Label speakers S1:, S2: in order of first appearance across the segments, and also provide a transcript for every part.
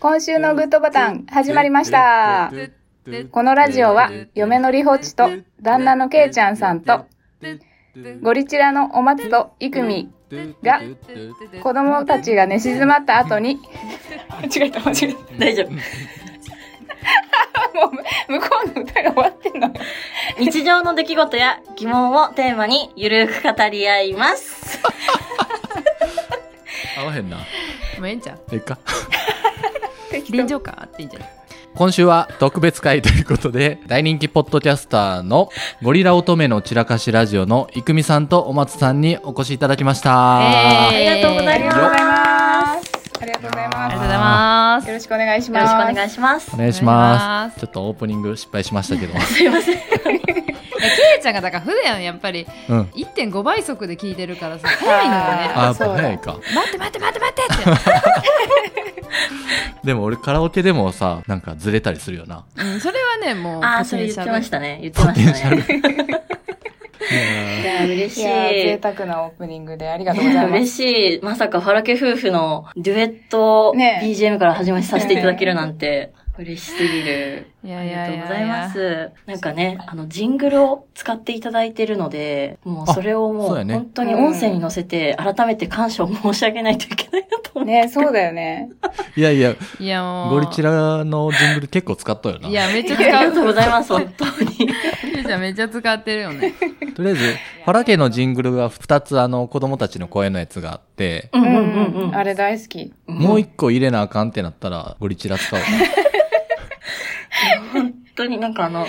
S1: 今週のグッドボタン始まりました。このラジオは嫁のりほっちと旦那のけいちゃんさんとゴリチラのお松といくみが子供たちが寝静まった後に 間違えた間違え
S2: 大丈夫。
S1: た もう向こうの歌が終わってんの
S2: 日常の出来事や疑問をテーマにゆるく語り合います。
S3: 合わへんな。
S4: もうええんちゃう？
S3: ええか。
S4: 臨場感あっていいんじゃない？
S3: 今週は特別会ということで、大人気ポッドキャスターのゴリラ乙女の散らかしラジオのいくみさんとお松さんにお越しいただきました。
S2: ありがとうございます。
S1: ありがとうございますありがとうございま
S4: す
S1: すよろしくお願いし
S2: よ
S1: ます
S2: ろしくお願いします
S3: お。願いしま。
S4: ますす
S3: ちょっとオープニング失敗しましたけど。
S2: すいません。
S4: いやケイちゃんがだから普段やっぱり
S3: うん。
S4: 1.5倍速で聞いてるからさ早いのよね
S3: あ、早いか。
S4: 待って待って待って待ってって
S3: でも俺カラオケでもさ、なんかずれたりするよな。
S4: うん、それはねもう
S2: ああ、それ言ってましたね。言ってましたね。いや、嬉しい。
S1: い贅沢なオープニングでありがとうございます
S2: 嬉しい。まさか、ファラケ夫婦のデュエット
S1: ね
S2: BGM から始めさせていただけるなんて、嬉しすぎる。
S4: いや
S2: あり
S4: いやいや
S2: がとうございます。なんかね、あの、ジングルを使っていただいてるので、もうそれをもう、本当に音声に乗せて、改めて感謝を申し上げないといけないなと思って。
S1: ねそうだよね
S3: いやいや、
S4: いやもう
S3: ゴリチラのジングル結構使っとるよな。
S4: いやめっちゃ
S2: ありがとう
S4: 使う
S2: ございます、本当に。
S4: ケイちゃんめっちゃ使ってるよね
S3: とりあえず、ファラ家のジングルが2つあの子供たちの声のやつがあって、
S2: うんうん
S1: う
S2: うんうん。
S1: あれ大好き
S3: もう1個入れなあかんってなったら、ゴリチラ使おう。
S2: 本当になんかあの、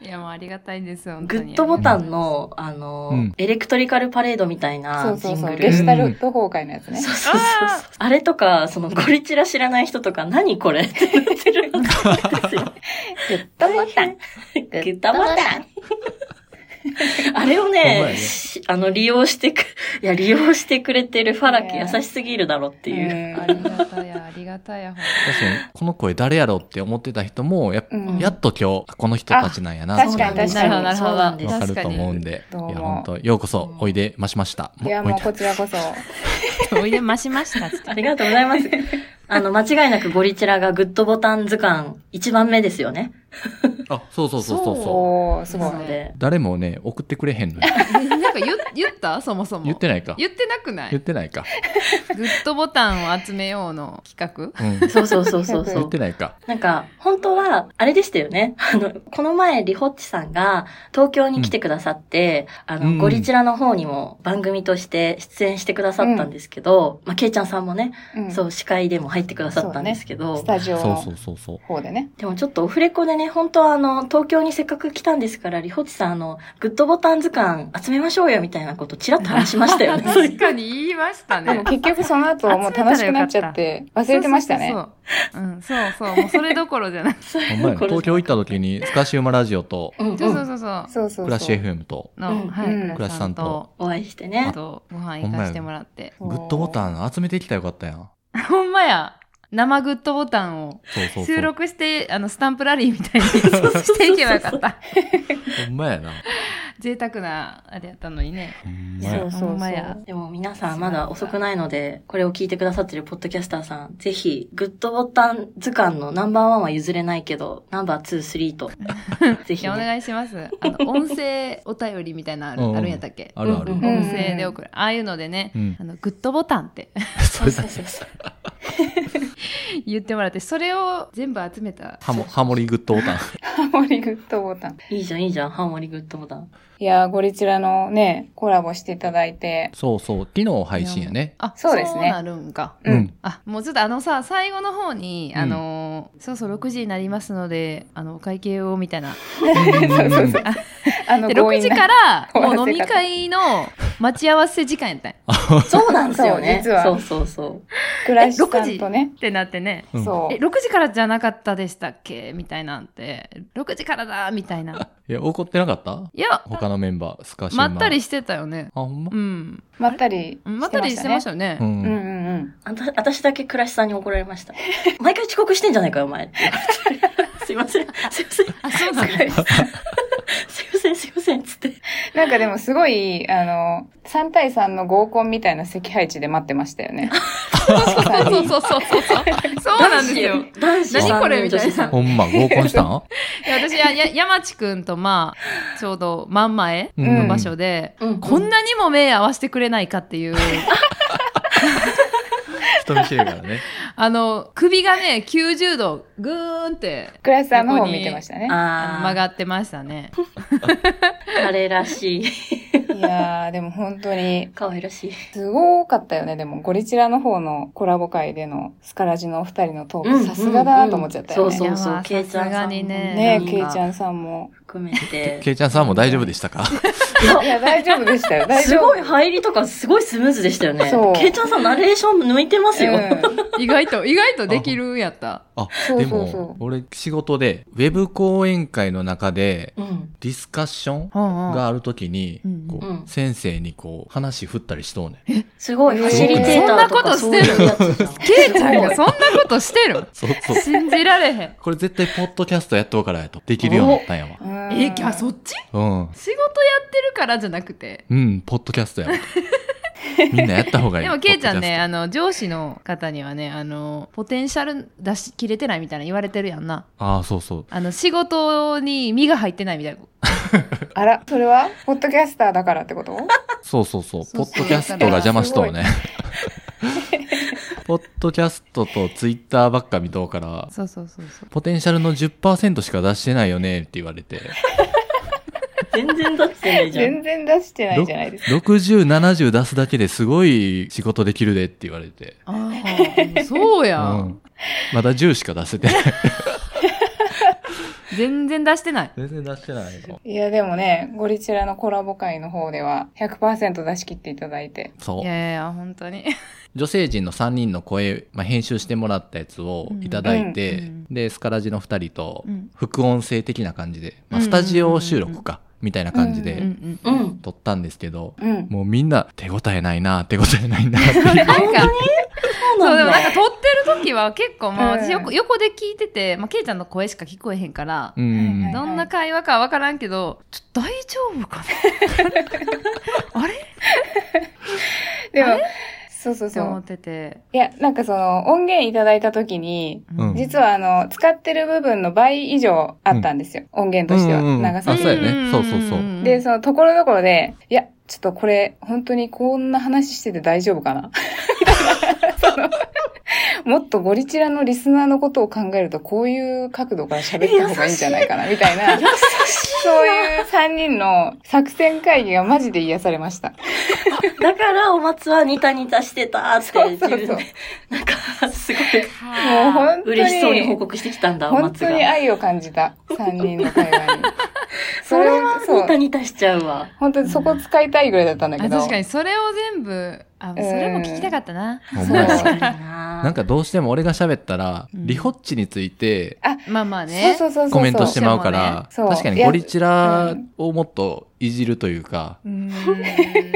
S4: いやもうありがたいです本
S2: グッドボタンの、あの、
S3: うん
S2: エレクトリカルパレードみたい
S1: そ
S2: な
S1: うそうそう
S2: ジングル。
S1: ゲシュタルト崩壊のやつね
S2: そうそうそうそう。あれとか、そのゴリチラ知らない人とか、何これってなってるんですよ。
S1: グッドボタン
S2: グッドボタン。あれをね
S3: ね。
S2: しあの、利用してく、いや、利用してくれてるファラキ
S1: ね
S2: 優しすぎるだろっていう。
S4: ありがたやありがたやほん
S3: 確かに、この声誰やろって思ってた人も、や,、
S1: うん。
S3: やっと今日、この人たちなんやな、
S1: あ確かに確かに。
S4: なるほど
S3: わかると思うんで。いや、本当ようこそおいでましました。
S1: いやもうこちらこそ。
S4: おいでましました。
S2: ありがとうございます。あの、間違いなくゴリチラがグッドボタン図鑑1番目ですよね。
S3: あ、そうそうそうそうそう。
S1: すごい
S2: なので、
S3: 誰もね、送ってくれへんのよ。
S4: え なんか言言った？そもそも
S3: 言ってないか。
S4: 言ってなくない？
S3: 言ってないか。
S4: グッドボタンを集めようの企画？
S3: うん。
S2: そうそうそうそうそ
S3: 言っ
S2: う。
S3: てないか。
S2: なんか、本当は、あれでしたよね。あの、この前、リホッチさんが東京に来てくださって、あの、
S3: うん
S2: ゴリチラの方にも番組として出演してくださったんですけど、まあ、ケイちゃんさんもね、
S1: うん
S2: そう、司会でも入ってくださったんですけど、
S1: スタジオ
S3: そうそ
S1: の
S3: うそうそう。
S1: 方でね
S2: でもちょっとオフレコでね、本当はあの、東京にせっかく来たんですから、リホッチさん、あの、グッドボタン図鑑集めましょうよみたいなことちらっと話しましたよね。
S4: 確かに言いましたね。
S1: でも結局その後もう楽しくなっちゃって忘れてましたね。
S4: そうそうそうう。んそうそう。もうそれどころじゃない。
S3: ほんまや
S2: これ
S3: 東京行った時に、スカシウマラジオと、
S4: そうそうそうそう
S1: そう。そう
S3: クラッシュ FM と、
S4: の、
S2: うん。
S4: はい、
S1: うん。
S4: クラスさんと。
S2: お会いして
S4: あ
S2: ね。
S4: とご飯行かしてもらって。
S3: グッドボタン集めてきたらよかったやん。
S4: ほんまや生グッドボタンを
S3: そうそうそう。
S4: 収録してあのスタンプラリーみたいに していけばよかった。
S3: ほんまやな。
S4: 贅沢なあれやったのにね。
S3: ほんまや。
S1: そう。そうそう。
S4: ほんまや。
S2: でも皆さんまだ遅くないので、これを聞いてくださってるポッドキャスターさん、ぜひ、グッドボタン図鑑のナンバーワンは譲れないけど、ナンバーツー、スリーと、ぜひね。
S4: 願いします。あの音声お便りみたいなのある,、あるんやったっけ？
S3: あるある。
S2: うん
S4: 音声で送る。ああいうのでね、
S3: うん。
S4: あのグッドボタンって。
S3: それだ
S2: そうそう
S4: 言ってもらってそれを全部集めた
S3: ハモ、ハモリグッドボタン。
S1: ハモリグッドボタン
S2: いいじゃん、いいじゃん、ハーモニーグッドボタン。
S1: いやーゴリチラのねコラボしていただいて。
S3: そうそう。昨日配信やね。
S4: あ
S1: そうですね。
S4: そうなるんか。
S1: うん。
S3: うん。
S4: あもうちょっとあのさ最後の方に、
S3: うん。
S4: あのーそうそう6時になりますのであのお会計をみたいな。
S1: そうそうそう。あの
S4: で6
S1: 強引な
S4: 時からもう飲み会の待ち合わせ時間やったんや。
S2: そうなんですよね。
S1: そう実は。
S2: そうそうそう。
S1: クラッシュさんとね。
S4: ってなってね
S3: うん。
S1: そう。
S4: え6時からじゃなかったでしたっけ？みたいなんて。6時からだみたいな。い
S3: や、怒ってなかった？
S4: いや
S3: 他のメンバー、スカシ。
S4: まったりしてたよね
S3: あ、ほんま？
S4: うん
S1: まったり
S4: まったりしてましたよね
S3: う。
S1: うんうん
S3: ん。
S1: うん
S2: あた私だけ倉石さんに怒られました。毎回遅刻してんじゃないかよ、お前。すいません。すいません。
S4: あそうなの？
S2: すいません、すいません、つって。
S1: なんかでもすごい、あの、3対3の合コンみたいな席配置で待ってましたよね。
S4: そうそうそうそうそう。そう。なんですよ。
S2: 男子。
S4: 何これみたいな。
S3: ほんま、合コンしたん？
S4: いや私はや山地くんとまあちょうど真ん前
S3: うん。
S4: の場所で、
S2: うん。
S4: こんなにも目合わせてくれないかっていう
S3: 人見知りやからね。
S4: あの首がね90度グーンって
S1: クラスターの方を見てましたね。
S2: あ
S4: 曲がってましたね
S2: あ、彼らしい。
S1: いやー、でも本当に、
S2: 可愛らしい。
S1: すごかったよね。でも、ゴリチラの方のコラボ会でのスカラジのお二人のトーク、さすがだなと思っちゃったよね。
S2: そうそうそうケイちゃんさんも
S4: ね
S1: ねえ、ケイちゃんさんも。
S2: 含めて。
S3: ケイちゃんさんも大丈夫でしたか？
S1: いや、大丈夫でしたよ。大丈夫。
S2: すごい入りとかすごいスムーズでしたよね。
S1: そう
S2: ケイちゃんさんナレーション抜いてますよ。
S1: うん
S4: 意外と意外とできるんやった
S3: あ、
S1: そう
S3: で
S1: そうそう
S3: も、俺仕事で、ウェブ講演会の中で、
S2: うん。
S3: ディスカッション
S4: が
S3: があるときに
S4: うん、
S3: こ
S2: うん
S3: う、先生にこう、話振ったりしとうねん。
S2: すごい、ファシリテーターとかそういうやつじゃん。
S4: ケイちゃんがそんなことしてる
S3: そうそう。
S4: 信じられへん
S3: これ絶対ポッドキャストやっとうからやと。できるようになったんやわ。
S1: うん
S4: えあそっち？
S3: うん。
S4: 仕事やってるからじゃなくて
S3: うん、ポッドキャストやわ。みんなやった方がいい。
S4: でも、ケイちゃんね、あの、上司の方にはね、あの、ポテンシャル出し切れてないみたいな言われてるやんな。
S3: ああ、そうそう。
S4: あの、仕事に身が入ってないみたいな。
S1: あら、それはポッドキャスターだからってこと？
S3: そうそうそう。
S4: そうそう
S3: ポッドキャストが邪魔しとうね。ポッドキャストとツイッターばっか見とうから、
S4: そうそうそうそう。
S3: ポテンシャルの10%しか出してないよねって言われて、
S2: 全然出してないじゃん。
S1: 全然出してないじゃないですか。
S3: 60、70出すだけですごい仕事できるでって言われて、
S4: ああ、そうや、
S3: うん。まだ10しか出せてない。
S4: 全然出してない。
S3: 全然出してないよ。
S1: いや、でもね、ゴリチラのコラボ会の方では100%出し切っていただいて。
S3: そう
S4: い。やいや、本当に。
S3: 女性陣の3人の声、まあ、編集してもらったやつをいただいて、
S4: うん
S3: で、スカラジの2人と
S4: うん
S3: 副音声的な感じで、まあ、
S4: うん
S3: スタジオ収録か、みたいな感じ
S1: う
S3: で。撮ったんですけど、
S1: うん。
S3: もうみんな手応えないな、手応えないなって。
S4: なんか、
S2: そう
S4: そう、で
S2: なんだ。
S4: もなんか撮ってる時は結構、まあ、
S1: うん
S4: 私横横で聞いてて、まあ、ケイちゃんの声しか聞こえへんから、
S3: うん
S1: はい
S4: どんな会話かわからんけど、ちょっと大丈夫かな？あれ？っ
S1: でも、そうそうそ
S4: て思っ
S1: う。
S4: てて。
S1: いや、なんかその音源いただいた時に、
S3: うん
S1: 実はあの、使ってる部分の倍以上あったんですよ。音源としては。
S3: うんうんうん
S1: 長さ
S3: そうやねそうそうそうん
S1: で、そのところどころで、いや、ちょっとこれ、本当にこんな話してて大丈夫かな？もっとゴリチラのリスナーのことを考えると、こういう角度から喋った方がいいんじゃないかな、みたいな、そういう3人の作戦会議がマジで癒されました。
S2: だから、お松はニタニタしてたって
S1: そう
S2: 自
S1: そう
S2: なんか、すごい
S1: もう本当に、
S2: 嬉しそうに報告してきたんだ、お
S1: 本
S2: 松が。
S1: 当に愛を感じた、3人の会話に。
S2: それは
S1: そう。
S2: ニタニタしちゃうわ。
S1: 本当にそこ使いたいぐらいだったんだけ
S4: あ
S1: ど。
S4: 確かに。それを全部、あ、それも聞きたかったな。
S3: ほん。まや
S2: 確かに
S3: な
S2: な
S3: かどうしても俺が喋ったら、
S4: うん。
S3: リホッチについて
S4: まあまあね。
S1: そうそうそうそう。
S3: コメントしてまうから、
S1: そう。
S3: 確かにゴリチラをもっといじるというか、
S4: うー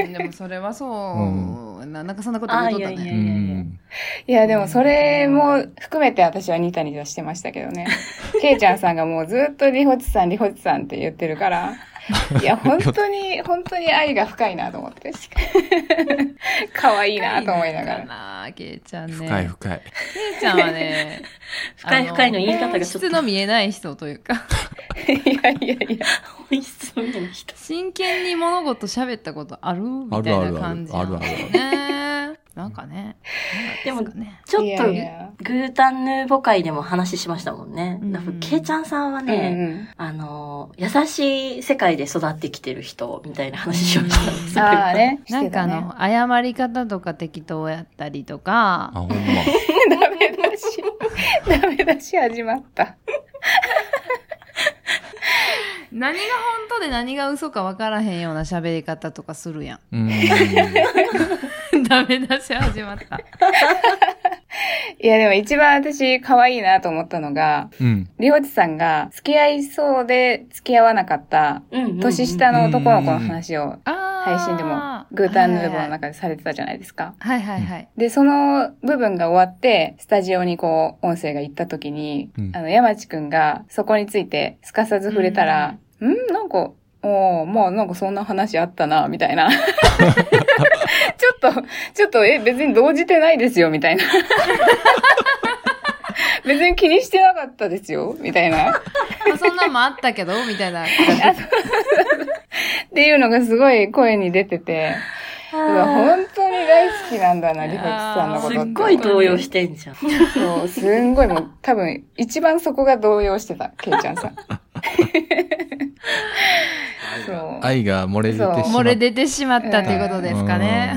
S4: ん、でもそれはそう、ななんかそんなこと言うとったね。
S3: ん。
S1: いや、でもそれも含めて私はニタニタしてましたけどね。ケイちゃんさんがもうずっとリホチさん、リホチさんって言ってるから、いや、本当に、本当に愛が深いなと思って。可愛いなと思いなが。
S4: からな、ケイちゃんね。
S3: 深い深い。
S4: ケイちゃんはね、
S2: 深い深いの言い方がちょっと
S4: 質の見えない人というか、
S1: いやいやいや。
S2: 本質の見えない人。
S4: 真剣に物事喋ったことある？みたいな感じ
S3: あるあるあるある
S4: ね。なんかね。
S2: でもちょっと、グータンヌーボ会でも話しましたもんね。ケイちゃんさんは
S1: うん
S2: ね、
S1: うん。
S2: あの、優しい世界で育ってきてる人みたいな話をした。
S1: ああね。し
S4: なんか。あの、謝り方とか適当やったりとか
S3: あ、、ほんま。
S1: ダメ出し。ダメ出し始まった。
S4: 何が本当で何が嘘か分からへんような喋り方とかするや
S3: うん。
S4: ん。ダメ出し始まった。
S1: いや、でも一番私可愛いなと思ったのが、
S3: うん。
S1: リホチさんが付き合いそうで付き合わなかった
S2: うんうんうん
S1: 年下の男の子の話を
S4: あ
S1: 配信でもグータンヌーボーの中でされてたじゃないですか。
S4: はいはいはい。
S1: で、その部分が終わって、スタジオにこう、音声が行った時に、
S3: うん
S1: あの、山地くんがそこについてすかさず触れたら、ん？なんか、おーまあなんかそんな話あったな、みたいな。ちょっと、ちょっと、え、別に動じてないですよ、みたいな。別に気にしてなかったですよ、みたいな。
S4: まあそんなんもあったけど、みたいな。
S1: っていうのがすごい声に出てて、本当に大好きなんだな、リホチさんのことって。
S2: すっごい動揺してんじゃん。
S1: そう、すんごいもう、多分、一番そこが動揺してた、ケイちゃんさん。そう。
S3: 愛が漏れ出てしまっ
S4: 漏れ出てしまったということですかね。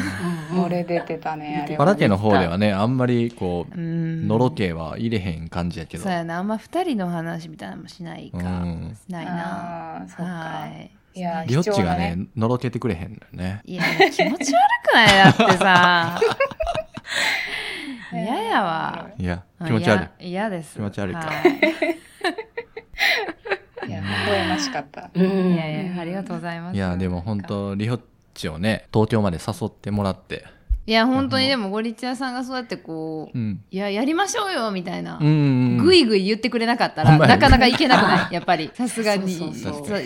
S1: 漏れ出てたね、あれは。
S3: バラ家の方ではね、あんまりこう
S4: う、ん。
S3: のろけは入れへん感じやけど
S4: そう。やな、あんま二人の話みたいなのもしないか。ないな。
S1: あーそっ
S4: い。
S1: いや、
S3: りょっち
S1: 貴重な
S3: がね、のろけてくれへんのよね。
S4: いや、気持ち悪くないだってさ。嫌やわ。
S3: いや、気持ち悪い。
S4: い。嫌です。
S3: 気持ち悪いか
S1: いや、微笑ましかった。
S2: うん。
S4: いやいや、ありがとうございます。
S3: いや、でも本当りほっちをね、東京まで誘ってもらって。
S4: いや、本当にでも、ゴリチアさんがそうやってこう、
S3: うん。
S4: いや、やりましょうよ、みたいな
S3: う。ん。
S4: ぐいぐい言ってくれなかったら、なかなかいけなくない？やっぱり。さすがに。
S2: そうそう
S3: そう
S4: そう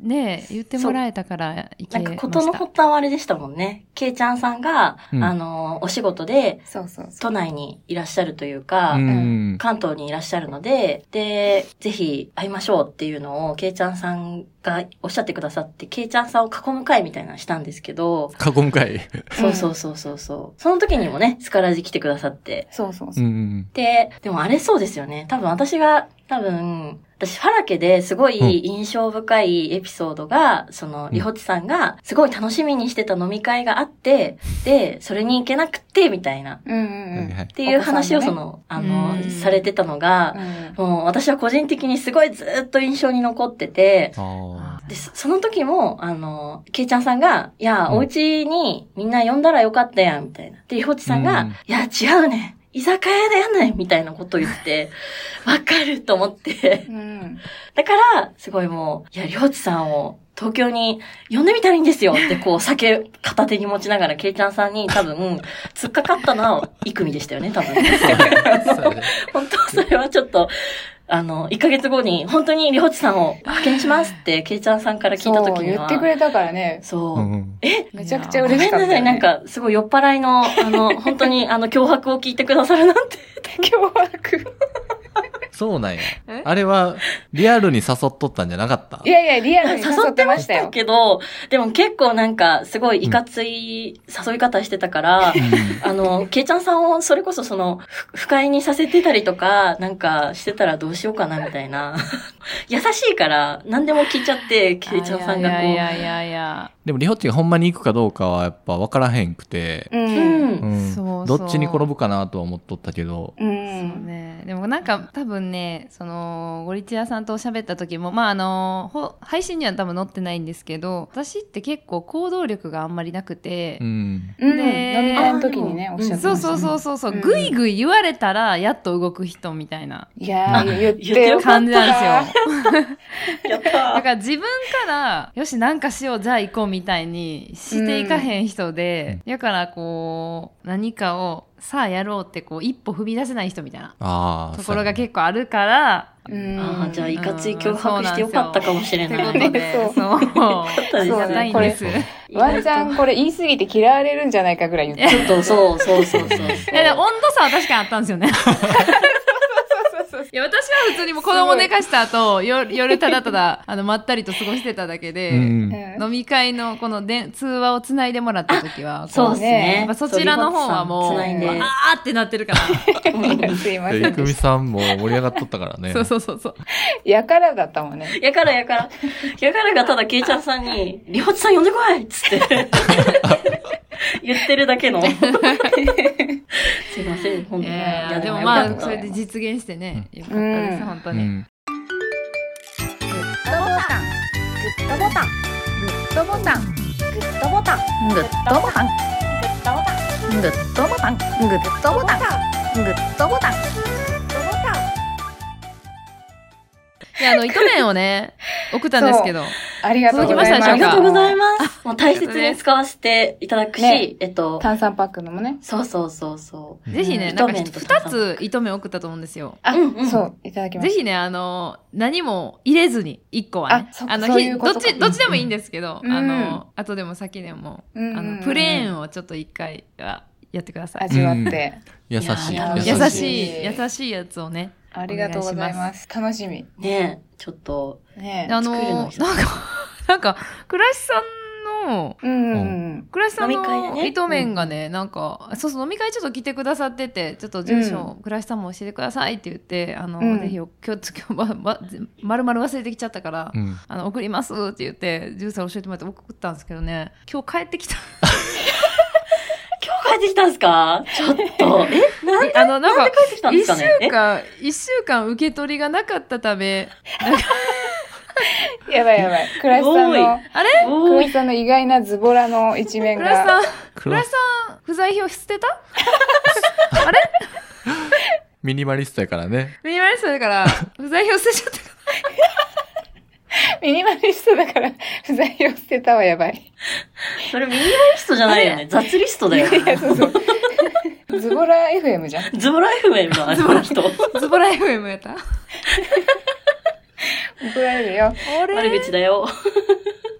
S4: ねえ、言ってもらえたからいけ
S2: なん
S4: ました。
S2: かことの発端はあれでしたもんね。ケイちゃんさんが、
S3: うん
S2: あの、お仕事で
S1: そうそうそう。
S2: 都内にいらっしゃるというか、
S3: うん。
S2: 関東にいらっしゃるので、で、ぜひ会いましょうっていうのを、ケイちゃんさんがおっしゃってくださって、ケイちゃんさんを囲む会みたいなのしたんですけど、
S3: 囲む会。
S2: そうそうそうそうそう。その時にもね、スカラジ来てくださって。
S1: そうそうそうう。
S3: ん。
S2: で、でもあれそうですよね。多分私が、多分、私、ファラケですごい印象深いエピソードが、その、リホチさんが、すごい楽しみにしてた飲み会があって、で、それに行けなくて、みたいな。
S1: うんうんうん。
S2: っていう話をその、あの
S4: う、ん。
S2: されてたのが、
S1: うん。
S2: もう私は個人的にすごいずっと印象に残ってて、
S3: あ
S2: で、そその時も、あの、ケイちゃんさんが、いや、
S3: うん。
S2: お家にみんな呼んだらよかったやん、みたいな。で、リホチさんが、
S3: うん。
S2: いや、違うねん。居酒屋でやんないみたいなことを言って、わかると思って。
S1: うん。
S2: だから、すごいもう、いや、りょうちさんを東京に呼んでみたらいいんですよって、こう、酒片手に持ちながら、ケイちゃんさんに多分、突っかかったのは、イクミでしたよね、多分。本当それはちょっと、あの、1ヶ月後に、本当にりょうちさんを派遣しますって、ケイちゃんさんから聞いた時には。
S1: 言ってくれたからね。
S2: そう。
S3: うん。
S1: めちゃくちゃ
S2: ごめんなさい、
S1: 嬉しかったよ、ね。
S2: なんか、すごい酔っ払いの、あの、本当に、あの、脅迫を聞いてくださるなんて。
S1: 凶悪。
S3: そうなんや
S4: え？
S3: あれは、リアルに誘っとったんじゃなかった？
S1: いやいや、リアルに誘っ
S2: ててました
S1: よ。
S2: けど、でも結構なんか、すごいいかつい誘い方してたから、あの、ケイちゃんさんをそれこそその、ふ不快にさせてたりとか、なんかしてたらどうしようかなみたいな。優しいから、何でも聞いちゃって、ケイちゃんさんがこう。
S4: いやいやいや。
S3: でも、リホッチがほんまに行くかどうかはやっぱ分からへんくて、
S1: う。
S2: うん。
S3: うん
S4: そうそう
S3: どっちに転ぶかなとは思っとったけど、
S1: う。
S4: そうんね、でもなんか多分ねそのゴリチアさんと喋った時もまああのほ配信には多分載ってないんですけど私って結構行動力があんまりなくて
S3: う、ん。
S1: うん。
S4: ね
S1: 飲み会の時にね、
S2: あ
S1: おっしゃって
S4: そう
S1: ましたね。
S4: そうそうそうそう、
S1: うん
S4: ぐいぐい言われたらやっと動く人みたいない
S1: やー、言って
S2: よ
S1: かった。
S4: 感じなんですよ
S2: やった
S4: だから自分からよしなんかしようじゃあ行こうみたいにしていかへん人で、だからこう何かをさあやろうってこう一歩踏み出せない人みたいな
S3: ああ。
S4: ところが結構あるから
S1: うん。
S2: ああ、じゃあ、いかつい脅迫してよかったかもしれ
S4: と
S2: ない。
S4: いうことで、
S1: そう
S4: そう。
S2: ね
S4: ありがたいんです。
S3: そう
S4: い
S1: ワンチャンこれ言い過ぎて嫌われるんじゃないかぐらい言って
S2: ちょっと、そうそうそうそうそう。
S4: や、温度差は確かにあったんですよね。いや、私は普通にもう子供寝かした後、夜、夜ただただ、あの、まったりと過ごしてただけで、
S3: うん。
S1: うん
S4: 飲み会のこので通話をつないでもらった時は、こ
S2: そうですね。
S4: やっぱそちらの方はもう。あーってなってるから。
S1: すいませ
S3: で、いくみ。さんも盛り上がっとったからね。
S4: そうそうそうそう。
S1: やからだったもんね。
S2: やからやから。やからがただ、ケイちゃんさんに、りほちさん呼んでこいっつって。言ってるだけの。すいません、本当に。
S4: いやでも
S2: よ
S4: まあ、それで実現してね、よかったです、本当に。
S3: うん。
S1: グッドボタン、グッドボタン、グッドボタン、グッドボタン、グッドボタン、グッドボタン、グッドボタン、グッドボタン、
S4: いや、あの、糸面をね、送ったんですけど、
S1: ありがとうございます。
S2: ありがとうございます。もう大切に使わせていただくし、
S1: ね
S2: えっと、
S1: 炭酸パックのもね。
S2: そうそうそうそう。
S4: ぜひね、
S2: うん
S4: なんか二つ糸面送ったと思うんですよ。
S1: あ、
S2: うんうん
S1: そう、いただきました。
S4: ぜひね、あの、何も入れずに、一個はね
S1: あ。
S4: の、
S1: そう
S4: ひ
S1: いうことか
S4: どっち、どっちでもいいんですけど、
S1: うん
S4: あの、後でも先でも、あの、プレーンをちょっと一回はやってください。
S1: 味わって。
S3: 優しい。優しい、
S4: 優し
S1: い
S4: やつをね。
S1: ありがとうございます。楽しみ。
S2: ねえ、ちょっと、
S1: ね
S4: あの、
S2: 作るの
S4: なんか、なんか、倉石さんの、
S1: うんうんうん。
S4: 倉石さん
S2: 飲み会でね
S4: の糸面がね、なんか、そうそう、飲み会ちょっと来てくださってて、ちょっと住所、倉石さんも教えてくださいって言って、あの、
S1: うん
S4: ぜひ、今日、今日、ま、ま、まるまる忘れてきちゃったから、
S3: うん。
S4: あの、送りますって言って、住所教えてもらって送ったんですけどね、今日帰ってきた。
S2: 帰ってきたんすか？ちょっと、えなんで？
S4: あの、なんか、
S2: 帰ってきたんで
S4: 一週
S2: すかね？
S4: 間、一週間受け取りがなかったため、なんか、
S1: やばいやばい。倉石さんの、
S4: あれ？
S2: おーい。
S1: 倉石さんの意外なズボラの一面が。
S4: 倉石さん、倉石。さん、不在票捨てた？あれ？
S3: ミニマリストやからね。
S4: ミニマリストだから、不在票捨てちゃったか
S1: ミニマリストだから、不在を捨てたはやばい。
S2: それミニマリストじゃないよね。雑リストだよ。
S1: いや、そうそう。ズボラ FM じゃん。
S2: ズボラ FM のあの人。
S4: ら。ズボラ FM やった？
S1: 怒られるよ。
S4: あれ
S2: 悪口だよ。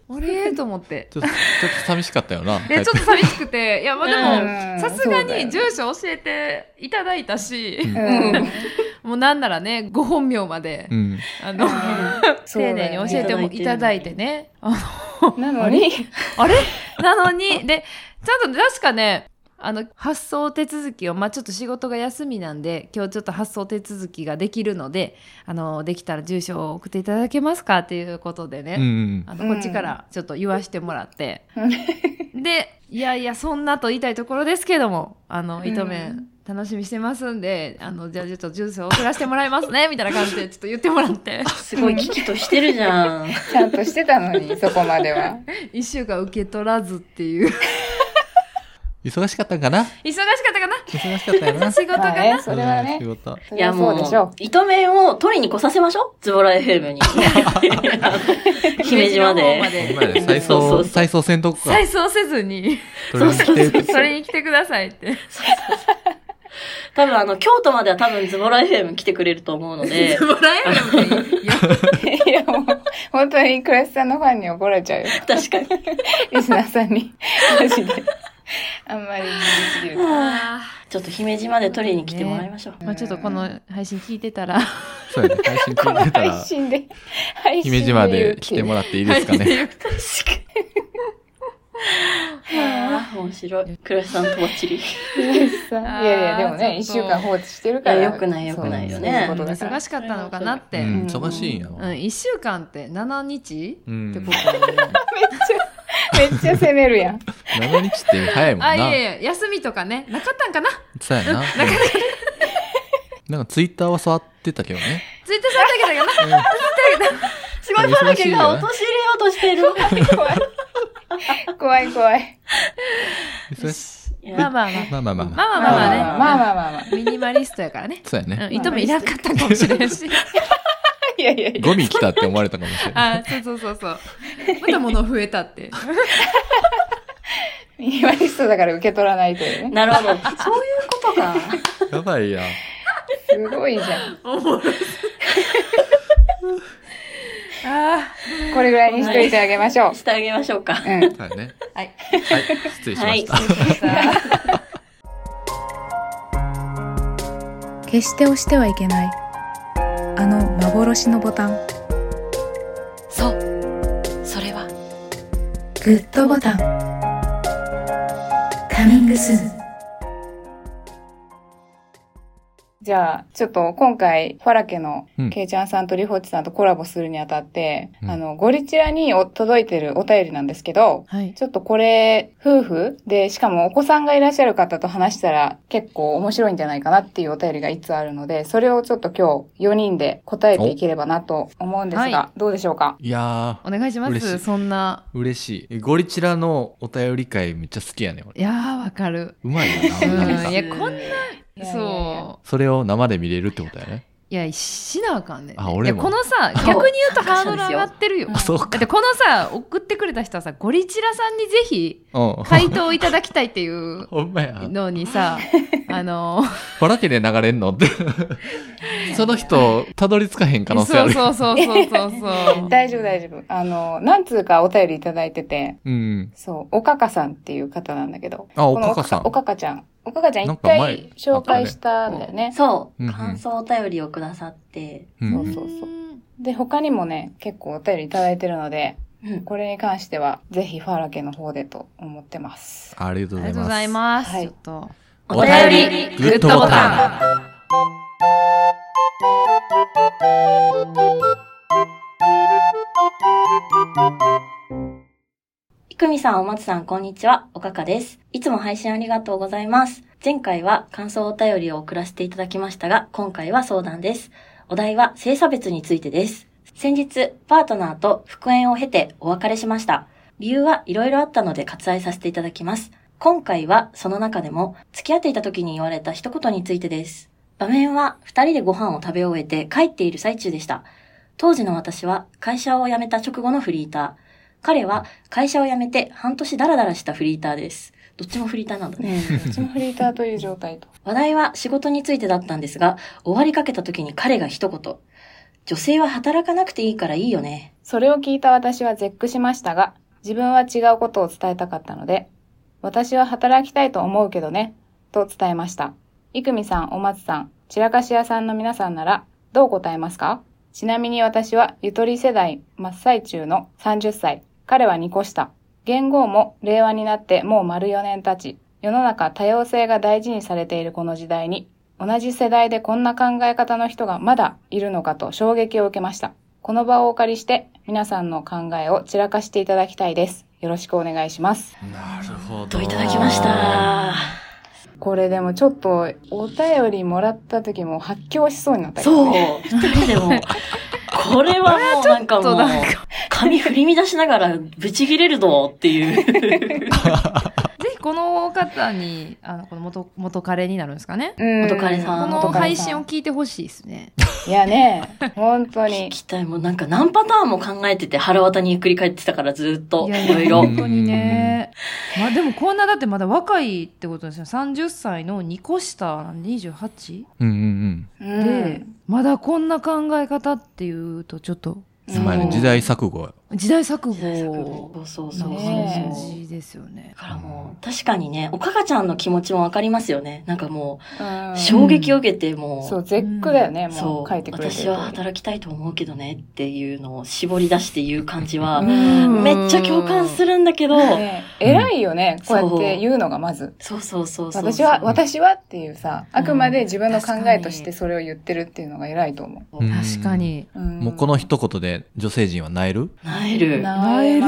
S4: あれと思って。
S3: ちょっと、ちょっと寂しかったよな。
S4: え、ちょっと寂しくて、いや、まあで
S1: うん
S4: も、さすがに住所教えていただいたし、
S1: うん。
S4: もうなんならね、ご本名まで
S3: う、ん。
S4: あの、丁寧に教えてもいただいてね。あ
S1: なのに、
S4: あれ？なのに、で、ちゃんと確かね、あの、発送手続きを、まあちょっと仕事が休みなんで、今日ちょっと発送手続きができるので、あの、できたら住所を送っていただけますかっていうことでね、
S3: うんうん。
S4: あのこっちからちょっと言わしてもらって、で、いやいや、そんなと言いたいところですけども、あの、
S1: うん。
S4: 糸面、楽しみしてますんで、あの、じゃあちょっと住所を送らせてもらいますね、みたいな感じでちょっと言ってもらって、
S2: すごい危機としてるじゃん。
S1: ちゃんとしてたのに、そこまでは。
S4: 一週間受け取らずっていう。
S3: 忙しかったんかな？
S4: 忙しかったかな？
S3: 忙しかったよな。
S4: 仕事がな？
S1: それはね
S3: うん仕。事。
S2: いやも
S1: でしょ
S2: う、糸面を取りに来させましょう？ズボラ FM に。姫路まで。
S3: 再送、
S2: そうそうそう
S3: 再送せんとこか。
S4: 再送せずに、それに来てくださいって。
S2: 多分あの、京都までは多分ズボラ FM 来てくれると思うので、
S4: もらえるのいや、
S1: いや、もう、本当に倉石さんのファンに怒られちゃうよ。
S2: 確かに。
S1: リスナーさんに。マジで。あんまり言いすぎると。
S4: あ
S2: ちょっと姫路まで取りに来てもらいましょう。
S4: ーまあちょっとこの配信聞いてたら、
S3: そうやね。配信
S1: この配
S3: 聞いてたら、
S1: 信で、配信で
S3: 姫路まで来てもらっていいですかね。
S2: ああ、面白い。倉石さんとばっちり。
S1: いやいや、でもね、一週間放置してるから。
S2: いや良くない良くないよね
S4: 忙しかったのかなっ
S3: う
S4: て。
S3: ん、忙しいんや
S4: うん、
S3: わ。
S4: 1週間って7日？
S3: うん
S4: ってことだよね。
S1: めっちゃ責めるやん。
S3: 7日って早いもんな。
S4: あ、いやいや、休みとかね、なかったんかな？
S3: そうやな。うんなんかツイッターは触ってたけどね。
S4: ツイッターされたけどかな
S2: すご い、ファラケが落とし入れようとしてる。
S1: 怖い。怖い怖い。
S3: 忙し
S4: まあまあまあ。
S3: まあまあまあまあ。
S4: まあまあまあまあね。
S1: まあまあまあまあまあ。
S4: ミニマリストやからね。
S3: そうやね。
S4: うん、糸目いらんかったんかもしれんし。
S1: い やいやいや。
S3: ゴミ来たって思われたかもしれない。
S4: あ、そうそうそうそう。また物増えたって。
S1: ミニマリストだから受け取らないというね。
S2: なるほど。そういうことか。
S3: やばいやん。
S1: すごいじゃん。
S4: あ
S1: これぐらいにしといてあげましょう。
S2: してあげましょうか。
S1: うん。
S3: はいね。
S2: はい。
S3: はい。失礼しました。
S2: は
S1: 決して押してはいけない。あの幻のボタン。
S2: そう。それは。
S1: グッドボタン。カミングスーン。じゃあ、ちょっと今回、ファラケの
S3: うん
S1: ケイちゃんさんとリホッチさんとコラボするにあたって、
S3: うん
S1: あの、ゴリチラにお届いてるお便りなんですけど、
S4: はい。
S1: ちょっとこれ、夫婦で、しかもお子さんがいらっしゃる方と話したら結構面白いんじゃないかなっていうお便りがいつあるので、それをちょっと今日4人で答えていければなと思うんですが、
S4: は
S1: どうでしょうか？
S3: いや
S4: お願いします。
S3: 嬉しい
S4: そんな。
S3: ー、嬉しい。ゴリチラのお便り会めっちゃ好きやね
S4: いやー、わかる。
S3: うまいよな。
S4: うん
S3: なんか
S4: いやこんない
S1: やいやいや
S4: そ
S3: それを生で見れるってことやね。
S4: いや、しなあかんねん。
S3: あ俺も
S4: いやこのさ、
S2: そう
S4: 逆に言うとハードル上がってるよ。
S3: あそうか
S4: だってこのさ、送ってくれた人はさ、ゴリチラさんにぜひ
S3: うん
S4: 回答いただきたいっていうのにさ、あの、
S3: ほらけで流れんのってその人たどり着かへん可能性あ
S4: そう
S3: る
S4: そうそうそうそうそう。
S1: 大丈夫大丈夫。あの、何通かお便りいただいてて、
S3: うん
S1: そう、おかかさんっていう方なんだけど。
S3: あお
S1: この
S3: かかさん
S1: おかかちゃん。おかかちゃん一回紹介したんだよね。
S2: そう、
S3: うんうん
S2: 感想お便りをくださって、
S3: うん
S1: そうそうそう。で、他にもね、結構お便りいただいてるので、
S2: うん
S1: これに関しては、ぜひファーラ家の方でと思ってます。
S3: ありがとう
S4: ありがとうござい
S3: ございます
S4: ます。
S1: はい
S4: ちょっと。
S2: お便り
S3: グッドボタ
S2: いくみさん、お松さん、こんにちは。おかかです。いつも配信ありがとうございます。前回は感想お便りを送らせていただきましたが、今回は相談です。お題は性差別についてです。先日、パートナーと復縁を経てお別れしました。理由はいろいろあったので割愛させていただきます。今回はその中でも付き合っていた時に言われた一言についてです。場面は二人でご飯を食べ終えて帰っている最中でした。当時の私は会社を辞めた直後のフリーター。彼は会社を辞めて半年ダラダラしたフリーターです。どっちもフリーターなんだね。
S1: ねどっちもフリーターという状態と。
S2: 話題は仕事についてだったんですが、終わりかけた時に彼が一言。女性は働かなくていいからいいよね。
S1: それを聞いた私は絶句しましたが、自分は違うことを伝えたかったので、私は働きたいと思うけどね、と伝えました。いくみさん、お松さん、散らかし屋さんの皆さんなら、どう答えますか？ちなみに私はゆとり世代真っ最中の30歳。彼は2個下。言語も令和になってもう丸4年経ち、世の中多様性が大事にされているこの時代に、同じ世代でこんな考え方の人がまだいるのかと衝撃を受けました。この場をお借りして皆さんの考えを散らかしていただきたいです。よろしくお願いします。
S3: なるほど
S2: といただきました？
S1: これでもちょっとお便りもらった時も発狂しそうになったけ
S2: そう
S1: どね。。
S2: 二人でも、これはもうなんかもう髪振り乱しながらブチ切れるぞっていう。
S4: この方に、あの、この元、元彼になるんですかね？
S1: うん
S2: 元彼さん
S4: この配信を聞いてほしいですね。
S1: いやね、本当
S2: 聞
S1: に。
S2: きたい。もうなんか何パターンも考えてて腹渡にゆっくり返ってたからずっと。
S4: い
S2: ろいろ。
S4: 本当にね。まあでもこんなだってまだ若いってことですよ。30歳の2個下なんで 28?
S3: うんうん
S1: うん
S4: で、まだこんな考え方っていうとちょっと
S3: うんまあね時代錯誤
S4: 時代錯
S2: そう
S4: 誤。
S2: そうそうそう。
S4: な
S1: ね。
S4: 感じですよね。
S2: だ。からもう、確かにね、おかかちゃんの気持ちもわかりますよね。なんかも
S1: う
S2: 衝撃を受けてもう、
S1: そう、絶句だよね、もう
S2: そう
S1: 書いてくれて。る
S2: 私は働きたいと思うけどねっていうのを絞り出して言う感じは、
S1: うん。
S2: めっちゃ共感するんだけど、
S1: ね偉いよね、こうやって
S2: そう
S1: 言うのがまず。
S2: そう。そうそうそう。
S1: 私は、私はっていうさ、あくまで自分の考えとしてそれを言ってるっていうのが偉いと思う。
S3: うん。
S4: 確かに。
S1: うん。
S3: もうこの一言で女性陣は萎える？
S2: なえる。
S1: な
S4: なえ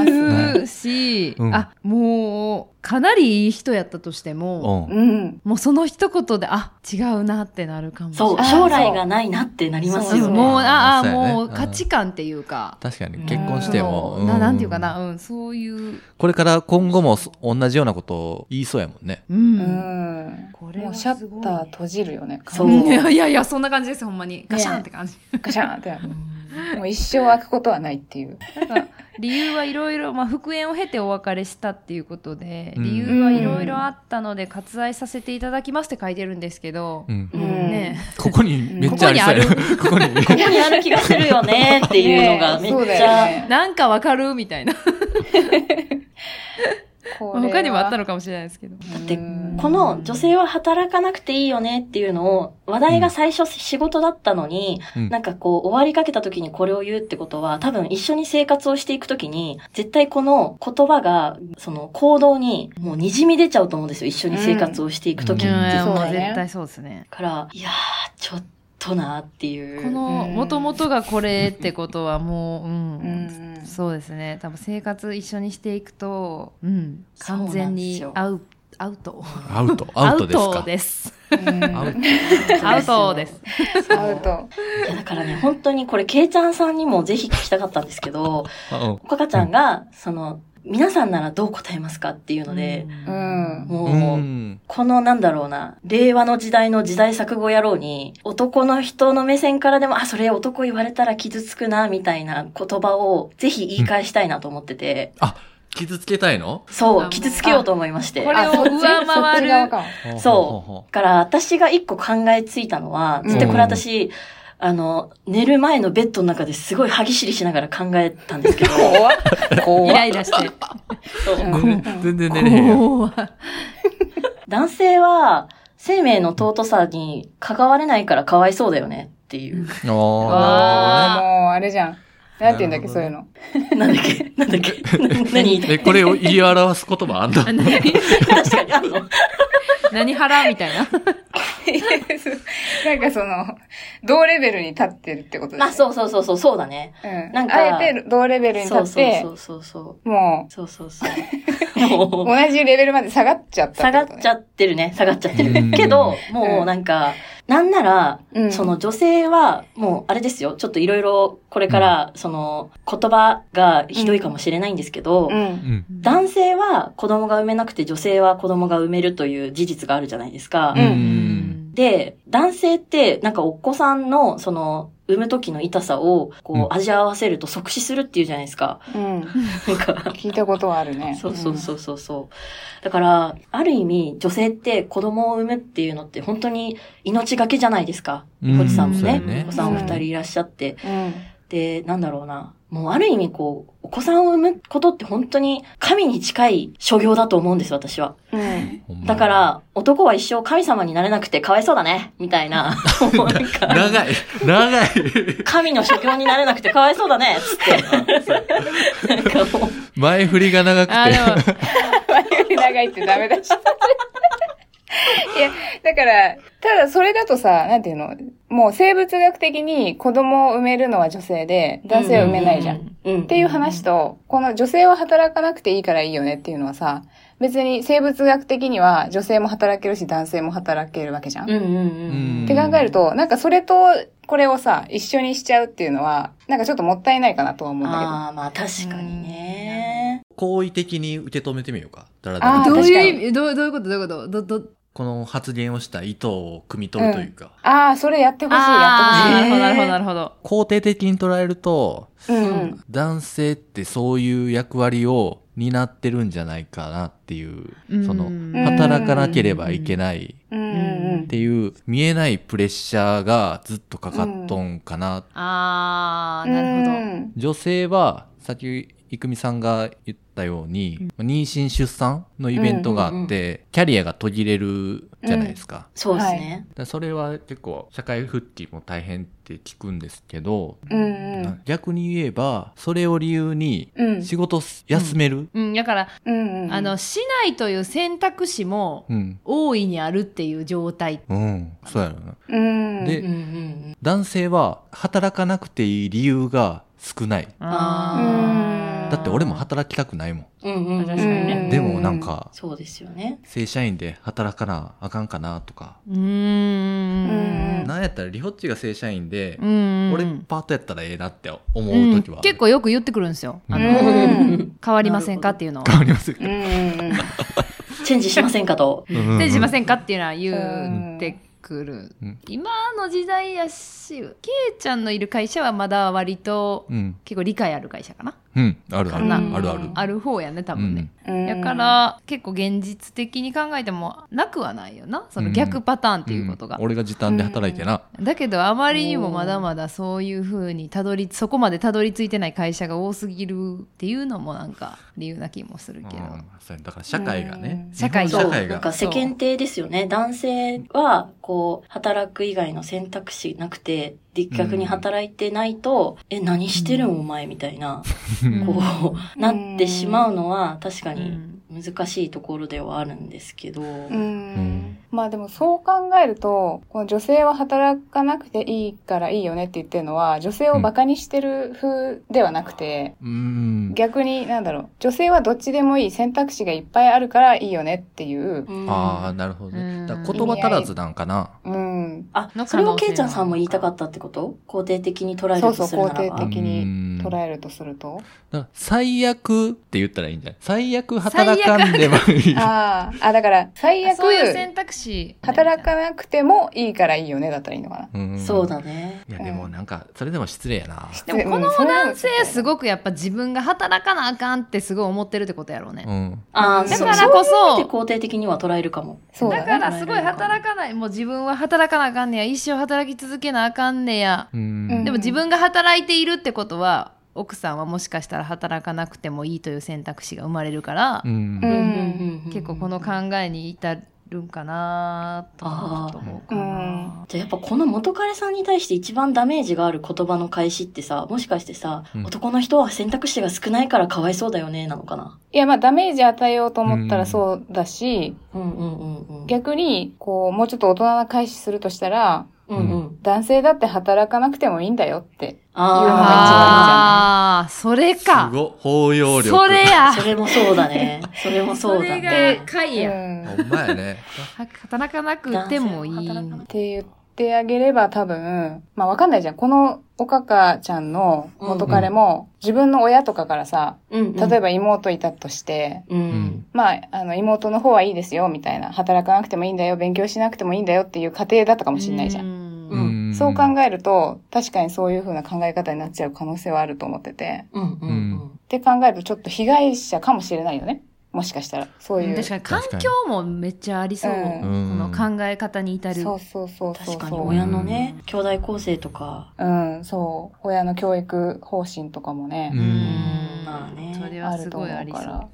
S4: るし、
S3: うん
S4: あ、もう、かなりいい人やったとしても、
S3: うん
S1: うん。
S4: もうその一言で、あ、違うなってなるかもしれない。
S1: あ
S2: 将来がないなってなりますよね。
S4: うんもう、ああ、もう価値観っていうか、
S3: 確かに結婚しても、
S4: そうななんていうかな、うん、そういう、
S3: これから今後もそ同じようなことを言いそうやもんね
S4: う。
S1: うんん。
S4: これは
S1: もうシャッター閉じるよね。
S2: そう
S4: いやいやいや、そんな感じです、ほんまに。ガシャンって感じ。
S1: ガシャンって。もう一生開くことはないっていう。
S4: なんか理由はいろいろ、まあ、復縁を経てお別れしたっていうことで、
S3: うん。
S4: 理由はいろいろあったので割愛させていただきますって書いてるんですけど、
S3: うん。
S2: うん。
S4: ね。
S3: ここにめっちゃありそう。やここに。
S2: ここにある気がするよねっていうのがめっ
S1: ねそうだ
S2: ちゃ、
S1: よね。
S4: なんかわかる？みたいな。他にもあったのかもしれないですけど。
S2: だって
S1: うん
S2: この女性は働かなくていいよねっていうのを、話題が最初仕事だったのに、
S3: うん
S2: なんかこう終わりかけた時にこれを言うってことは、多分一緒に生活をしていく時に、絶対この言葉が、その行動にもう滲み出ちゃうと思うんですよ。一緒に生活をしていく時って。
S3: うん
S4: 絶対そうですね。
S2: から、いやー、ちょっとなっていう。
S4: この、
S1: うん
S4: もともとがこれってことはもう、うん。
S1: うん
S4: そうですね。多分生活一緒にしていくと、うん。完全に
S2: そう
S4: アウアウト。
S3: アウトアウトですアウト
S4: アウトです。
S1: アウト。
S2: いやだからね、本当にこれ、ケイちゃんさんにもぜひ聞きたかったんですけど、おかかちゃんが、その、皆さんならどう答えますかっていうので、
S1: うん。
S2: もう、
S3: うん。
S2: このなんだろうな、令和の時代の時代錯誤野郎に、男の人の目線からでも、あ、それ男言われたら傷つくな、みたいな言葉をぜひ言い返したいなと思ってて、
S3: あ、傷つけたいの？
S2: そう、傷つけようと思いまして。
S4: これを上回る
S1: そ
S2: うだから私が一個考えついたのは、
S1: うん
S2: 絶対これ私、あの、寝る前のベッドの中ですごい歯ぎしりしながら考えたんですけど、
S1: 怖 怖っ。
S4: ライラして。
S2: そう。
S1: うん。
S3: 全然寝れへん
S2: 男性は生命の尊さに関われないからかわいそうだよねっていう。
S3: あ
S1: あーもう、あれじゃん。なんて言うんだっけ、そういうの。
S2: なんだっけ？なんだっけ？な何？言いたい
S3: え、これを言い表す言葉あんの
S4: 何？
S2: 確かにあんの
S4: 何腹みたいな。
S1: なんかその、同レベルに立ってるってことだ
S2: あ、そうそうそうそう、そうだね。
S1: うん。
S2: なんか
S1: あえて同レベルに立
S2: そう
S1: って
S2: そう、そうそう。
S1: も
S2: そうそうそう。も
S1: う、
S2: う、
S1: 同じレベルまで下がっちゃった
S2: 下がっちゃってるね。下がっちゃって
S3: うん
S2: る。けど、もうなんか、なんなら、
S1: うん
S2: その女性は、もうあれですよ。ちょっといろいろこれから、その言葉がひどいかもしれないんですけど、
S1: うん。
S3: うん。
S2: 男性は子供が産めなくて女性は子供が産めるという事実があるじゃないですか。
S1: う
S3: うん。
S2: で、男性って、なんかお子さんの、その、産む時の痛さを、こ
S3: う
S2: 味合わせると即死するっていうじゃないですか。
S1: うん。
S2: なんか、
S1: 聞いたことはあるね。
S2: そうそうそうそうそう。だから、ある意味、女性って子供を産むっていうのって本当に命がけじゃないですか。
S3: うん
S2: コチさんもねお子さんお二人いらっしゃって。
S1: うん。
S2: で、なんだろうな。もうある意味こう、お子さんを産むことって本当に神に近い所業だと思うんです、私は。
S1: うん。
S2: だか、ら、男は一生神様になれなくてかわいそうだね、みたいな。もうなんか
S3: 長い、長い。
S2: 神の所業になれなくてかわいそうだね、つって。なんかもう、
S3: 前振りが長くて。
S4: あ、でも、
S1: 前より長いってダメだし。いや、だから、ただそれだとさ、なんていうの？もう生物学的に子供を産めるのは女性で、男性は産めないじゃん。
S2: うん。
S1: っていう話と、この女性は働かなくていいからいいよねっていうのはさ、別に生物学的には女性も働けるし男性も働けるわけじゃん。っ。て考えると、なんかそれとこれをさ、一緒にしちゃうっていうのは、なんかちょっともったいないかなとは思うんだけど。
S2: ああ、まあ確かにね。
S3: 好意的に受け止めてみようか。だらだら
S4: どう
S1: 確かに
S4: いう意味？どうどういうこと？どういうこと？ど、ど、
S3: この発言をした意図を汲み取るというか、
S1: ああ、それやってほしい、やってほしい。
S4: なるほど、なるほど、なるほど。
S3: 肯定的に捉えると、
S1: うんう
S2: うんん。
S3: 男性ってそういう役割を担ってるんじゃないかなっていう、その、
S4: うん
S3: 働かなければいけない
S1: うんうん
S3: っていう見えないプレッシャーがずっとかかっとんかな。
S1: うん。
S4: なるほど。
S1: うん
S3: 女性は、さっき、いくみさんが言ったように、妊娠出産のイベントがあって、キャリアが途切れるじゃないですか。
S2: そうですね。
S3: だからそれは結構社会復帰も大変って聞くんですけど、
S1: うんうん。
S3: 逆に言えば、それを理由に
S1: うん。
S3: 仕事休める？
S4: うん、だから、
S1: うんうん。
S4: あの、しないという選択肢も
S3: うん。
S4: 大いにあるっていう状態。
S3: うん。そうやろな。
S1: うん。
S3: で
S2: うんうん
S3: 男性は働かなくていい理由が少ない。
S2: あ
S1: ー
S3: だって俺も働きたくないもん。
S2: うん。うん
S3: でもなんか、
S2: そうですよね。
S3: 正社員で働かなあかんかなとか。
S4: うーん。
S3: なんやったらリホッチが正社員で
S4: う、ん。
S3: 俺パートやったらええなって思
S4: う
S3: 時は。
S4: 結構よく言ってくるんですよ。あ
S1: う
S4: の、
S1: ん
S4: 変わりませんかっていうのを。
S3: 変わります
S1: うんうんうん。
S2: チェンジしませんかと。
S3: うん
S4: でしませんかっていうのは言ってくる。
S3: うん
S4: 今の時代やし、ケイちゃんのいる会社はまだ割と
S3: うん。
S4: 結構理解ある会社かな。
S3: うん。あるある。あるある。
S4: ある方やね、多分ね。
S1: うん
S4: だか、ら結構現実的に考えてもなくはないよな。その逆パターンっていうことが
S3: ん。俺が時短で働いてな。
S4: だけどあまりにもまだまだそういうふうにたどりそこまでたどり着いてない会社が多すぎるっていうのもなんか理由な気もするけど、
S3: だから社会がね
S4: 社会が
S2: なんか。世間体ですよね。男性は、こう、働く以外の選択肢なくて、で逆に働いてないと、え、何してるんお前みたいな、
S3: うん。
S2: こう、なってしまうのは確かに
S4: うん。
S2: 難しいところではあるんですけど。
S1: うん。まあでもそう考えると、この女性は働かなくていいからいいよねって言ってるのは、女性をバカにしてる風ではなくて、
S3: うん。
S1: 逆になんだろう、女性はどっちでもいい選択肢がいっぱいあるからいいよねっていう、
S2: うん。
S3: ああ、なるほど
S4: うん。
S3: ね。だから言葉足らずなんかな。
S1: うん、
S2: あ
S4: の、
S2: それをケイちゃんさんも言いたかったってこと？肯定的に捉えると
S1: そうそう、
S2: するならば。
S1: 肯定的に捉
S3: うん
S1: えるとすると？
S3: 最悪って言ったらいいんじゃない？最悪働かんでもいい。
S1: ああ、あ、だから、最悪、
S4: そういう選択肢。
S1: 働かなくてもいいからいいよね、だったらいいのかな。
S3: うん
S2: そうだね。
S3: いや、でもなんか、それでも失礼やな。
S4: でもこの男性すごくやっぱ自分が働かなあかんってすごい思ってるってことやろうね。
S3: うん。
S2: ああ、
S1: だ
S2: そう
S4: からこそ
S2: そう肯定的には捉えるかも。
S1: そうだね。
S4: だからすごい働かない。もう自分は働かなあかんねや。一生働き続けなあかんねや。
S3: うん。
S4: でも自分が働いているってことは、奥さんはもしかしたら働かなくてもいいという選択肢が生まれるから、
S3: うん
S1: うん
S4: 結構この考えに至るんかなとかちょっと思うかな。
S2: じゃあやっぱこの元彼さんに対して一番ダメージがある言葉の返しってさ、もしかしてさ、
S3: うん
S2: 男の人は選択肢が少ないからかわいそうだよね、なのかな？い
S1: や、まあ、ダメージ与えようと思ったらそうだし、
S2: うんうんうんうん。
S1: 逆に、こう、もうちょっと大人な返しするとしたら、
S2: うんうん。
S1: 男性だって働かなくてもいいんだよって。
S2: あ
S4: ああ、それ
S3: す
S4: か。
S3: ごい、包容力。
S4: それや
S2: あ。。それもそうだね。それもそうだね。
S1: う
S4: 回や。
S3: ほんまやね。
S4: 働かなくてもいい。
S2: 男性は働かなく
S1: て言ってあげれば多分、まあわかんないじゃん。このおかかちゃんの元彼も、自分の親とかからさ、
S2: うんうん。
S1: 例えば妹いたとして、
S2: う。
S3: うんん。
S1: まあ、あの、妹の方はいいですよ、みたいな。働かなくてもいいんだよ、勉強しなくてもいいんだよっていう家庭だったかもしれないじゃん。
S4: ん
S2: うん
S1: そう考えると、確かにそういう風な考え方になっちゃう可能性はあると思ってて。
S2: うんうんうん。
S1: って考えると、ちょっと被害者かもしれないよね。もしかしたら。そういう。
S4: 確かに環境もめっちゃありそう。
S1: うん
S4: この考え方に至る。
S1: そうそうそう。
S2: 確かに親のね、兄弟構成とか、
S1: うん、そう。親の教育方針とかもね、
S3: うん
S2: うん、まあね。
S4: それはす
S1: あると思
S4: ごいありそう。
S1: うから。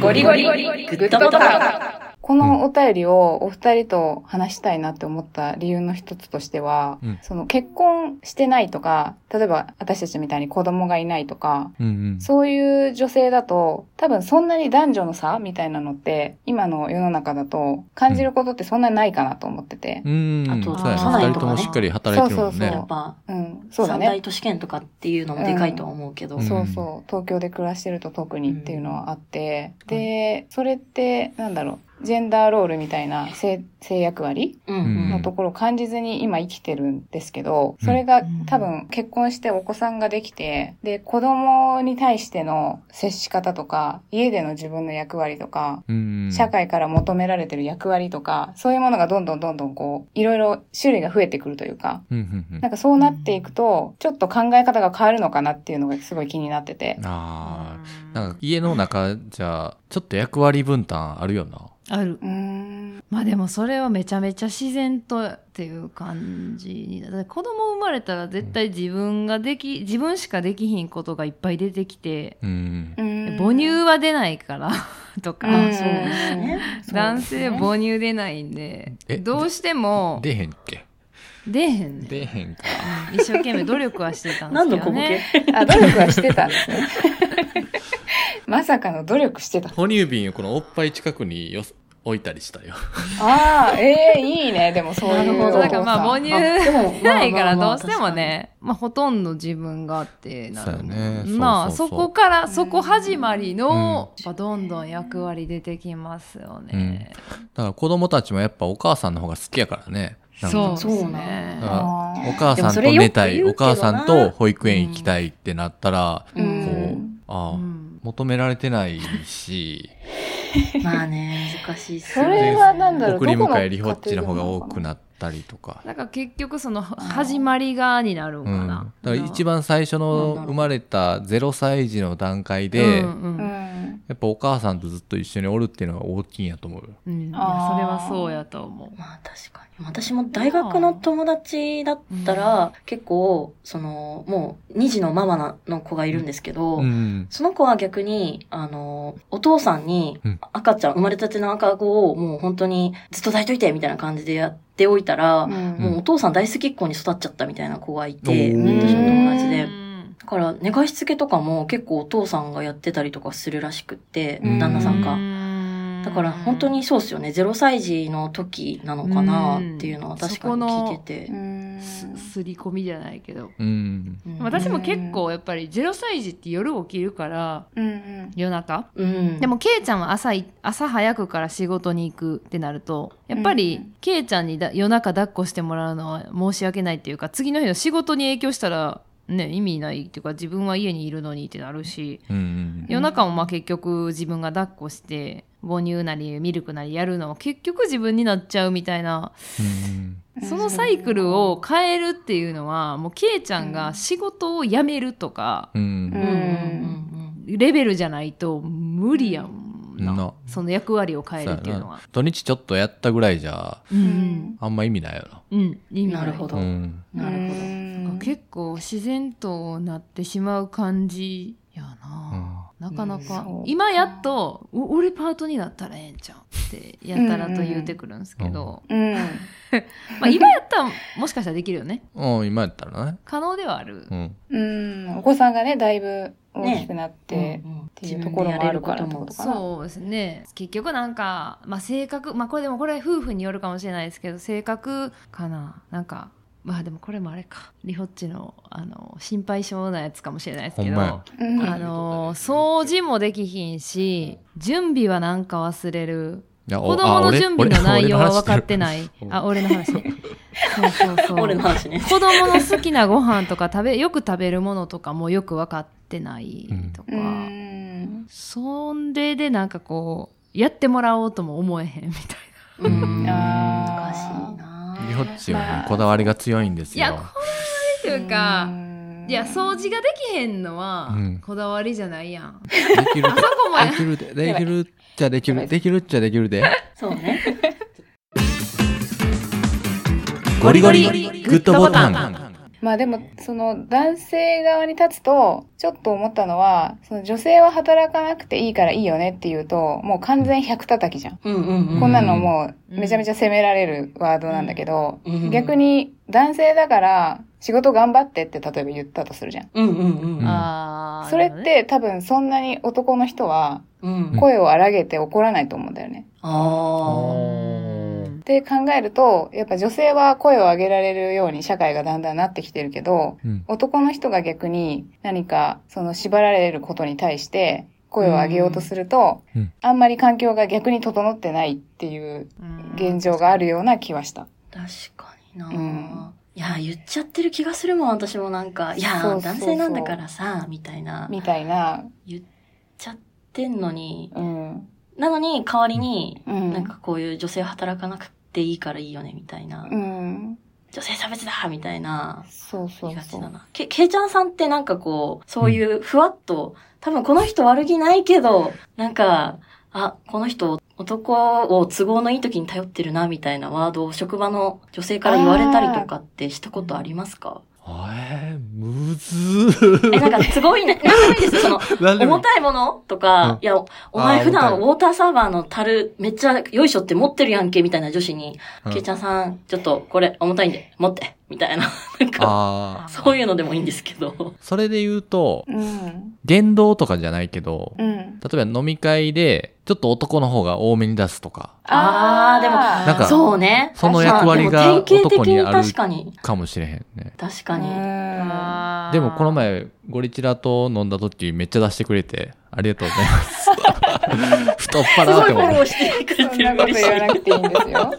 S2: ゴリゴリゴリグッドボタン
S1: このお便りをお二人と話したいなって思った理由の一つとしては、
S3: うん
S1: その結婚してないとか、例えば私たちみたいに子供がいないとか、
S3: うんうん。
S1: そういう女性だと、多分そんなに男女の差みたいなのって、今の世の中だと感じることってそんなにないかなと思ってて。
S3: うん。
S2: あと
S3: そうや
S4: 社
S3: ね。二人
S2: 内とかね
S3: しっかり働いてるもん
S1: そうそう
S3: ね
S2: やっ。ぱ、
S1: うん、そうだね。
S2: 三大都市圏とかっていうのもでかいとは思うけど。
S3: うん
S1: そうそう。東京で暮らしてると特にっていうのはあって。
S2: うん
S1: で、それって、なんだろう。ジェンダーロールみたいな性性役割のところを感じずに今生きてるんですけど、それが多分結婚してお子さんができて、で、子供に対しての接し方とか、家での自分の役割とか、
S3: うん。
S1: 社会から求められてる役割とか、そういうものがどんどんどんどんこう、いろいろ種類が増えてくるというか、なんかそうなっていくと、ちょっと考え方が変わるのかなっていうのがすごい気になってて。
S3: ああ。なんか家の中じゃ、ちょっと役割分担あるよな。
S4: ある。まあでもそれはめちゃめちゃ自然とっていう感じに子供生まれたら絶対自分ができ、自分しかできひんことがいっぱい出てきて、
S3: うん。
S4: 母乳は出ないから とか、
S1: うん。
S4: 男性母乳出ないんで、
S3: え
S4: どうしても
S3: 出へんっけ？
S4: 出へんねん。
S3: 出へんか。
S4: 一生懸命努力はしてたんです
S2: 何の小ボ
S4: けどね。
S2: ケ？
S1: あ、努力はしてたんですね。まさかの努力してた。
S3: 哺乳瓶をこのおっぱい近くによ置いたりしたよ。
S1: ああ、ええいいね。でもそういう。
S2: なるほど
S4: だからまあ母乳ないからどうしてもね、まあほとんど自分がってなる
S3: そうやね
S4: まあ
S3: そ
S4: こから、そこ始まりの、
S3: うん
S4: やっぱどんどん役割出てきますよね。
S3: だから子供たちもやっぱお母さんの方が好きやからね。なんか
S4: そう。
S2: そう
S4: ね
S3: だ。から
S1: あー。
S3: お母さんと寝たい、お母さんと保育園行きたいってなったら、
S1: う
S3: こう、
S1: ん。
S3: ああ、
S4: うん。
S3: 求められてないし、
S2: まあね、難しいっす
S1: それはなんだろう。
S3: 送り迎えりほっちの方が多くなったりとか。
S4: だから結局その始まりがになるん
S3: うん。
S4: かな。
S3: だから一番最初の生まれた0歳児の段階で、
S4: うんうん
S1: うん。
S3: やっぱお母さんとずっと一緒におるっていうのが大きいんやと思うよ。
S4: うんいやそれはそうやと思う。
S2: まあ確かに。私も大学の友達だったら、結構、その、もう、二児のママなの子がいるんですけど、
S3: うん。
S2: その子は逆に、あの、お父さんに
S3: うん
S2: 赤ちゃん、生まれたての赤子をもう本当にずっと抱いといてみたいな感じでやっておいたら、
S1: うん
S2: もうお父さん大好きっ子に育っちゃったみたいな子がい
S3: お
S2: て、
S3: ー
S2: 私の友達で
S4: う。ん
S2: だから、寝かしつけとかも結構お父さんがやってたりとかするらしくって、
S1: うん
S2: 旦那さんが。
S4: が
S2: だから本当にそうっすよね。0歳児の時なのかなっていうのは確かに聞いてて
S1: う。ん
S4: すすり込みじゃないけど。私も結構やっぱり0歳児って夜起きるから、夜中。
S2: うん。
S4: でも、ケイちゃんは朝い、朝早くから仕事に行くってなると、やっぱ
S1: う
S4: り
S1: ん、
S4: ケイちゃんにだ夜中抱っこしてもらうのは申し訳ないっていうか、次の日の仕事に影響したら、ね、意味ないっていうか、自分は家にいるのにってなるし、
S3: うん。
S4: 夜中もまあ結局自分が抱っこして、母乳なりミルクなりやるのは結局自分になっちゃうみたいな、
S3: うん。
S4: そのサイクルを変えるっていうのは、もうケイちゃんが仕事を辞めるとか、
S3: うん。
S2: うんうんうん
S4: レベルじゃないと無理やんな。
S3: な
S4: その役割を変えるっていうのは
S3: な。。土日ちょっとやったぐらいじゃ、
S4: うん。
S3: あんま意味ないよな。
S4: うん。意味い
S2: なるほど
S3: うん。
S2: なるほど。
S1: うん
S4: 結構自然となってしまう感じやな。なかな
S2: うん
S4: か
S1: そう。
S4: 今やっと、お俺パートになったらええんちゃうって、やたらと言うてくるんですけど、
S1: うん
S4: まあ今やったらもしかしたらできるよね。
S3: うん、今やったらね。
S4: 可能ではある。
S3: うん。
S1: うんお子さんがねだいぶ大きくなって、
S2: うんうん
S1: っていうところもあるからってことかな
S4: そうですね。結局なんか、まあ性格、まあこれでもこれ夫婦によるかもしれないですけど、性格かな。なんか、まあでもこれもあれか。リホッチの、あの、心配性なやつかもしれないですけど、あの、掃除もできひんし、準備はなんか忘れる。子供の準備の内容は分かって
S3: い。
S4: ない。あ、俺の話ね。そうそうそう。
S2: 俺の話ね。
S4: 子供の好きなご飯とか食べ、よく食べるものとかもよく分かってないとか。
S1: うん
S4: そんででなんかこう、やってもらおうとも思えへんみたい
S2: うん。
S1: あー
S2: 難しいな
S3: リホッチはね、こだわりが強いんです
S4: な。い
S3: よ。
S4: や、これっていうか、
S1: うん
S4: いや、掃除ができへんのは
S3: うん、
S4: こだわりじゃないやん。
S3: できる
S4: あそこもや
S3: できるで、できるっちゃできる、できるっちゃできるで。
S2: そうね。
S3: ゴリゴリグッドボタン。
S1: まあでも、その男性側に立つと、ちょっと思ったのは、その女性は働かなくていいからいいよねっていうと、もう完全100叩きじゃん。
S2: うんうんうん。
S1: こんなのもう
S4: うん
S1: めちゃめちゃ責められるワードなんだけど、
S2: うん
S1: 逆に男性だから仕事頑張ってって例えば言ったとするじゃん。
S2: うんうんうん。
S4: あー
S1: それっ、て多分そんなに男の人は
S2: うん。
S1: 声を荒げて怒らないと思うんだよね。
S2: ああ。
S1: って考えると、やっぱ女性は声を上げられるように社会がだんだんなってきてるけど、
S3: うん。
S1: 男の人が逆に何かその縛られることに対して声を上げようとすると、
S3: うん
S1: あんまり環境が逆に整ってないっていう現状があるような気はした。
S2: 確かにな、
S1: うん
S2: いや、言っちゃってる気がするもん、私もなんか。いや、
S1: そうそうそう
S2: 男性なんだからさ、みたいな。
S1: みたいな、
S2: 言っちゃってんのに。
S1: うん。
S2: なのに、代わりに、
S1: うん
S2: なんかこういう女性働かなくていいからいいよね、みたいな。
S1: うん。
S2: 女性差別だみたいな。
S1: そうそうそう
S2: だ。な。け、けいちゃんさんってなんかこう、そういうふわっと、多分この人悪気ないけど、なんか、あ、この人男を都合のいい時に頼ってるな、みたいなワードを職場の女性から言われたりとかってしたことありますか？
S3: えー、むずー。
S2: え、なんか都合いいね。なんでもいいですよ。その、重たいもの？とか、
S3: うん
S2: いや、お前普段ウォーターサーバーの樽めっちゃよいしょって持ってるやんけ、みたいな女子に、
S3: うん
S2: けいちゃんさん、ちょっとこれ重たいんで、持って、みたいな。なんか、
S3: ああ。
S2: そういうのでもいいんですけど。
S3: それで言うと、
S1: うん。
S3: 言動とかじゃないけど、
S1: うん。
S3: 例えば飲み会で、ちょっと男の方が多めに出すとか、
S2: あーでも
S3: なんか
S2: そうね。
S3: その役割が
S2: あでも典型的に
S3: 男にある
S2: 確かに。
S3: かもしれへんね。
S2: 確かに。
S1: うん。
S3: でもこの前、ゴリチラと飲んだ時めっちゃ出してくれて、ありがとうございます。太っ
S2: す
S3: 腹って思う
S2: ごいフォロー。してくれ
S1: そんな
S2: てる
S1: こと言わなくていいんですよ。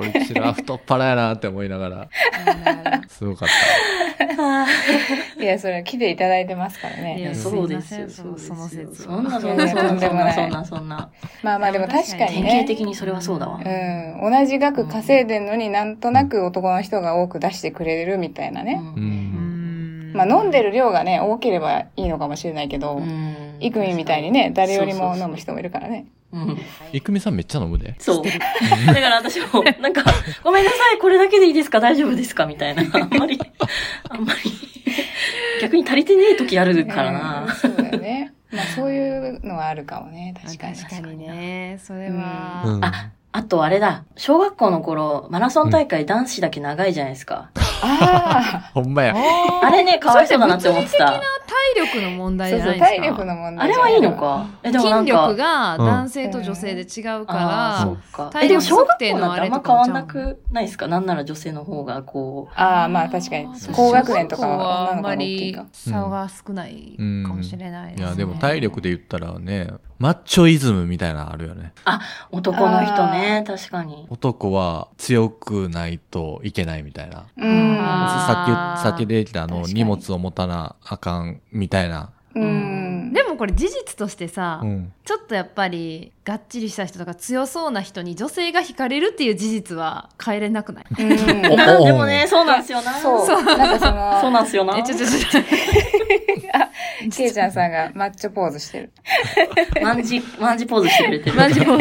S3: ゴリチラ太っ腹やなって思いながら、すごかった。
S1: いや、それは来ていただいてますから
S2: い
S1: ね。
S4: いません
S2: そうですよ
S4: その説
S2: そんな、そんな、そんな、そんな、そんな。
S1: まあまあでも確かに
S2: 典型
S1: ね。
S2: 的にそれはそうだわ。
S1: うん。同じ額稼いでんのになんとなく男の人が多く出してくれるみたいなね。
S3: う。
S4: うんん
S1: まあ飲んでる量がね、多ければいいのかもしれないけど、
S2: うん
S1: イクミみたいにね、誰よりも飲む人もいるからね。
S2: うん。
S3: いくみさんめっちゃ飲むで。
S2: そう。だから私も、なんか、ごめんなさい、これだけでいいですか？大丈夫ですか？みたいな。あんまり、あんまり、逆に足りてねえ時あるから
S1: うん
S2: な。
S1: そうだよね。まあそういうのはあるかもね、確かに。
S4: 確かにね。それ
S3: う
S4: は、
S3: ん。
S2: ああとあれだ、小学校の頃、マラソン大会男子だけ長いじゃないですか。
S1: あ
S3: ほんまや。
S2: あれね、かわいそうだなって思ってた。
S4: 体力の問
S1: あ、
S4: 題
S1: そうそう、
S4: じゃないですか。
S1: 体力の問題
S2: あれはいいのかえ、でもなん
S4: 筋力
S2: か、
S4: が男性と女性で違うから、
S2: そっか。
S4: 体
S2: え、でも小学
S4: 力測定
S2: 校なんてあんま
S4: のあれとか
S2: 変わんなくないですか？なんなら女性の方がこう、
S1: ああ、まあ確かに
S4: そう。
S1: 高学年とかは女の子
S4: あんまり
S1: が大きいか。
S4: 差が少ないかもしれないですね。
S3: いや、でも体力で言ったらね、マッチョイズムみたいなのあるよね。
S2: 男の人ね、確かに。
S3: 男は強くないといけないみたいな。
S1: うん。
S3: さっき、さっき出てきたあの、荷物を持たなあかんみたいな。
S1: うん。
S4: これ事実としてさ、
S3: うん。
S4: ちょっとやっぱりがっちりした人とか強そうな人に女性が惹かれるっていう事実は変えれなくない？
S1: うん
S3: お
S2: なでもね、そうなんですよな。
S1: そう。なんかその、
S2: そうなんですよな。
S4: え、ちょちょちょ。
S1: ケイちゃんさんがマッチョポーズしてる。
S2: マンジ、マンジポーズしてくれてる。
S4: マジもう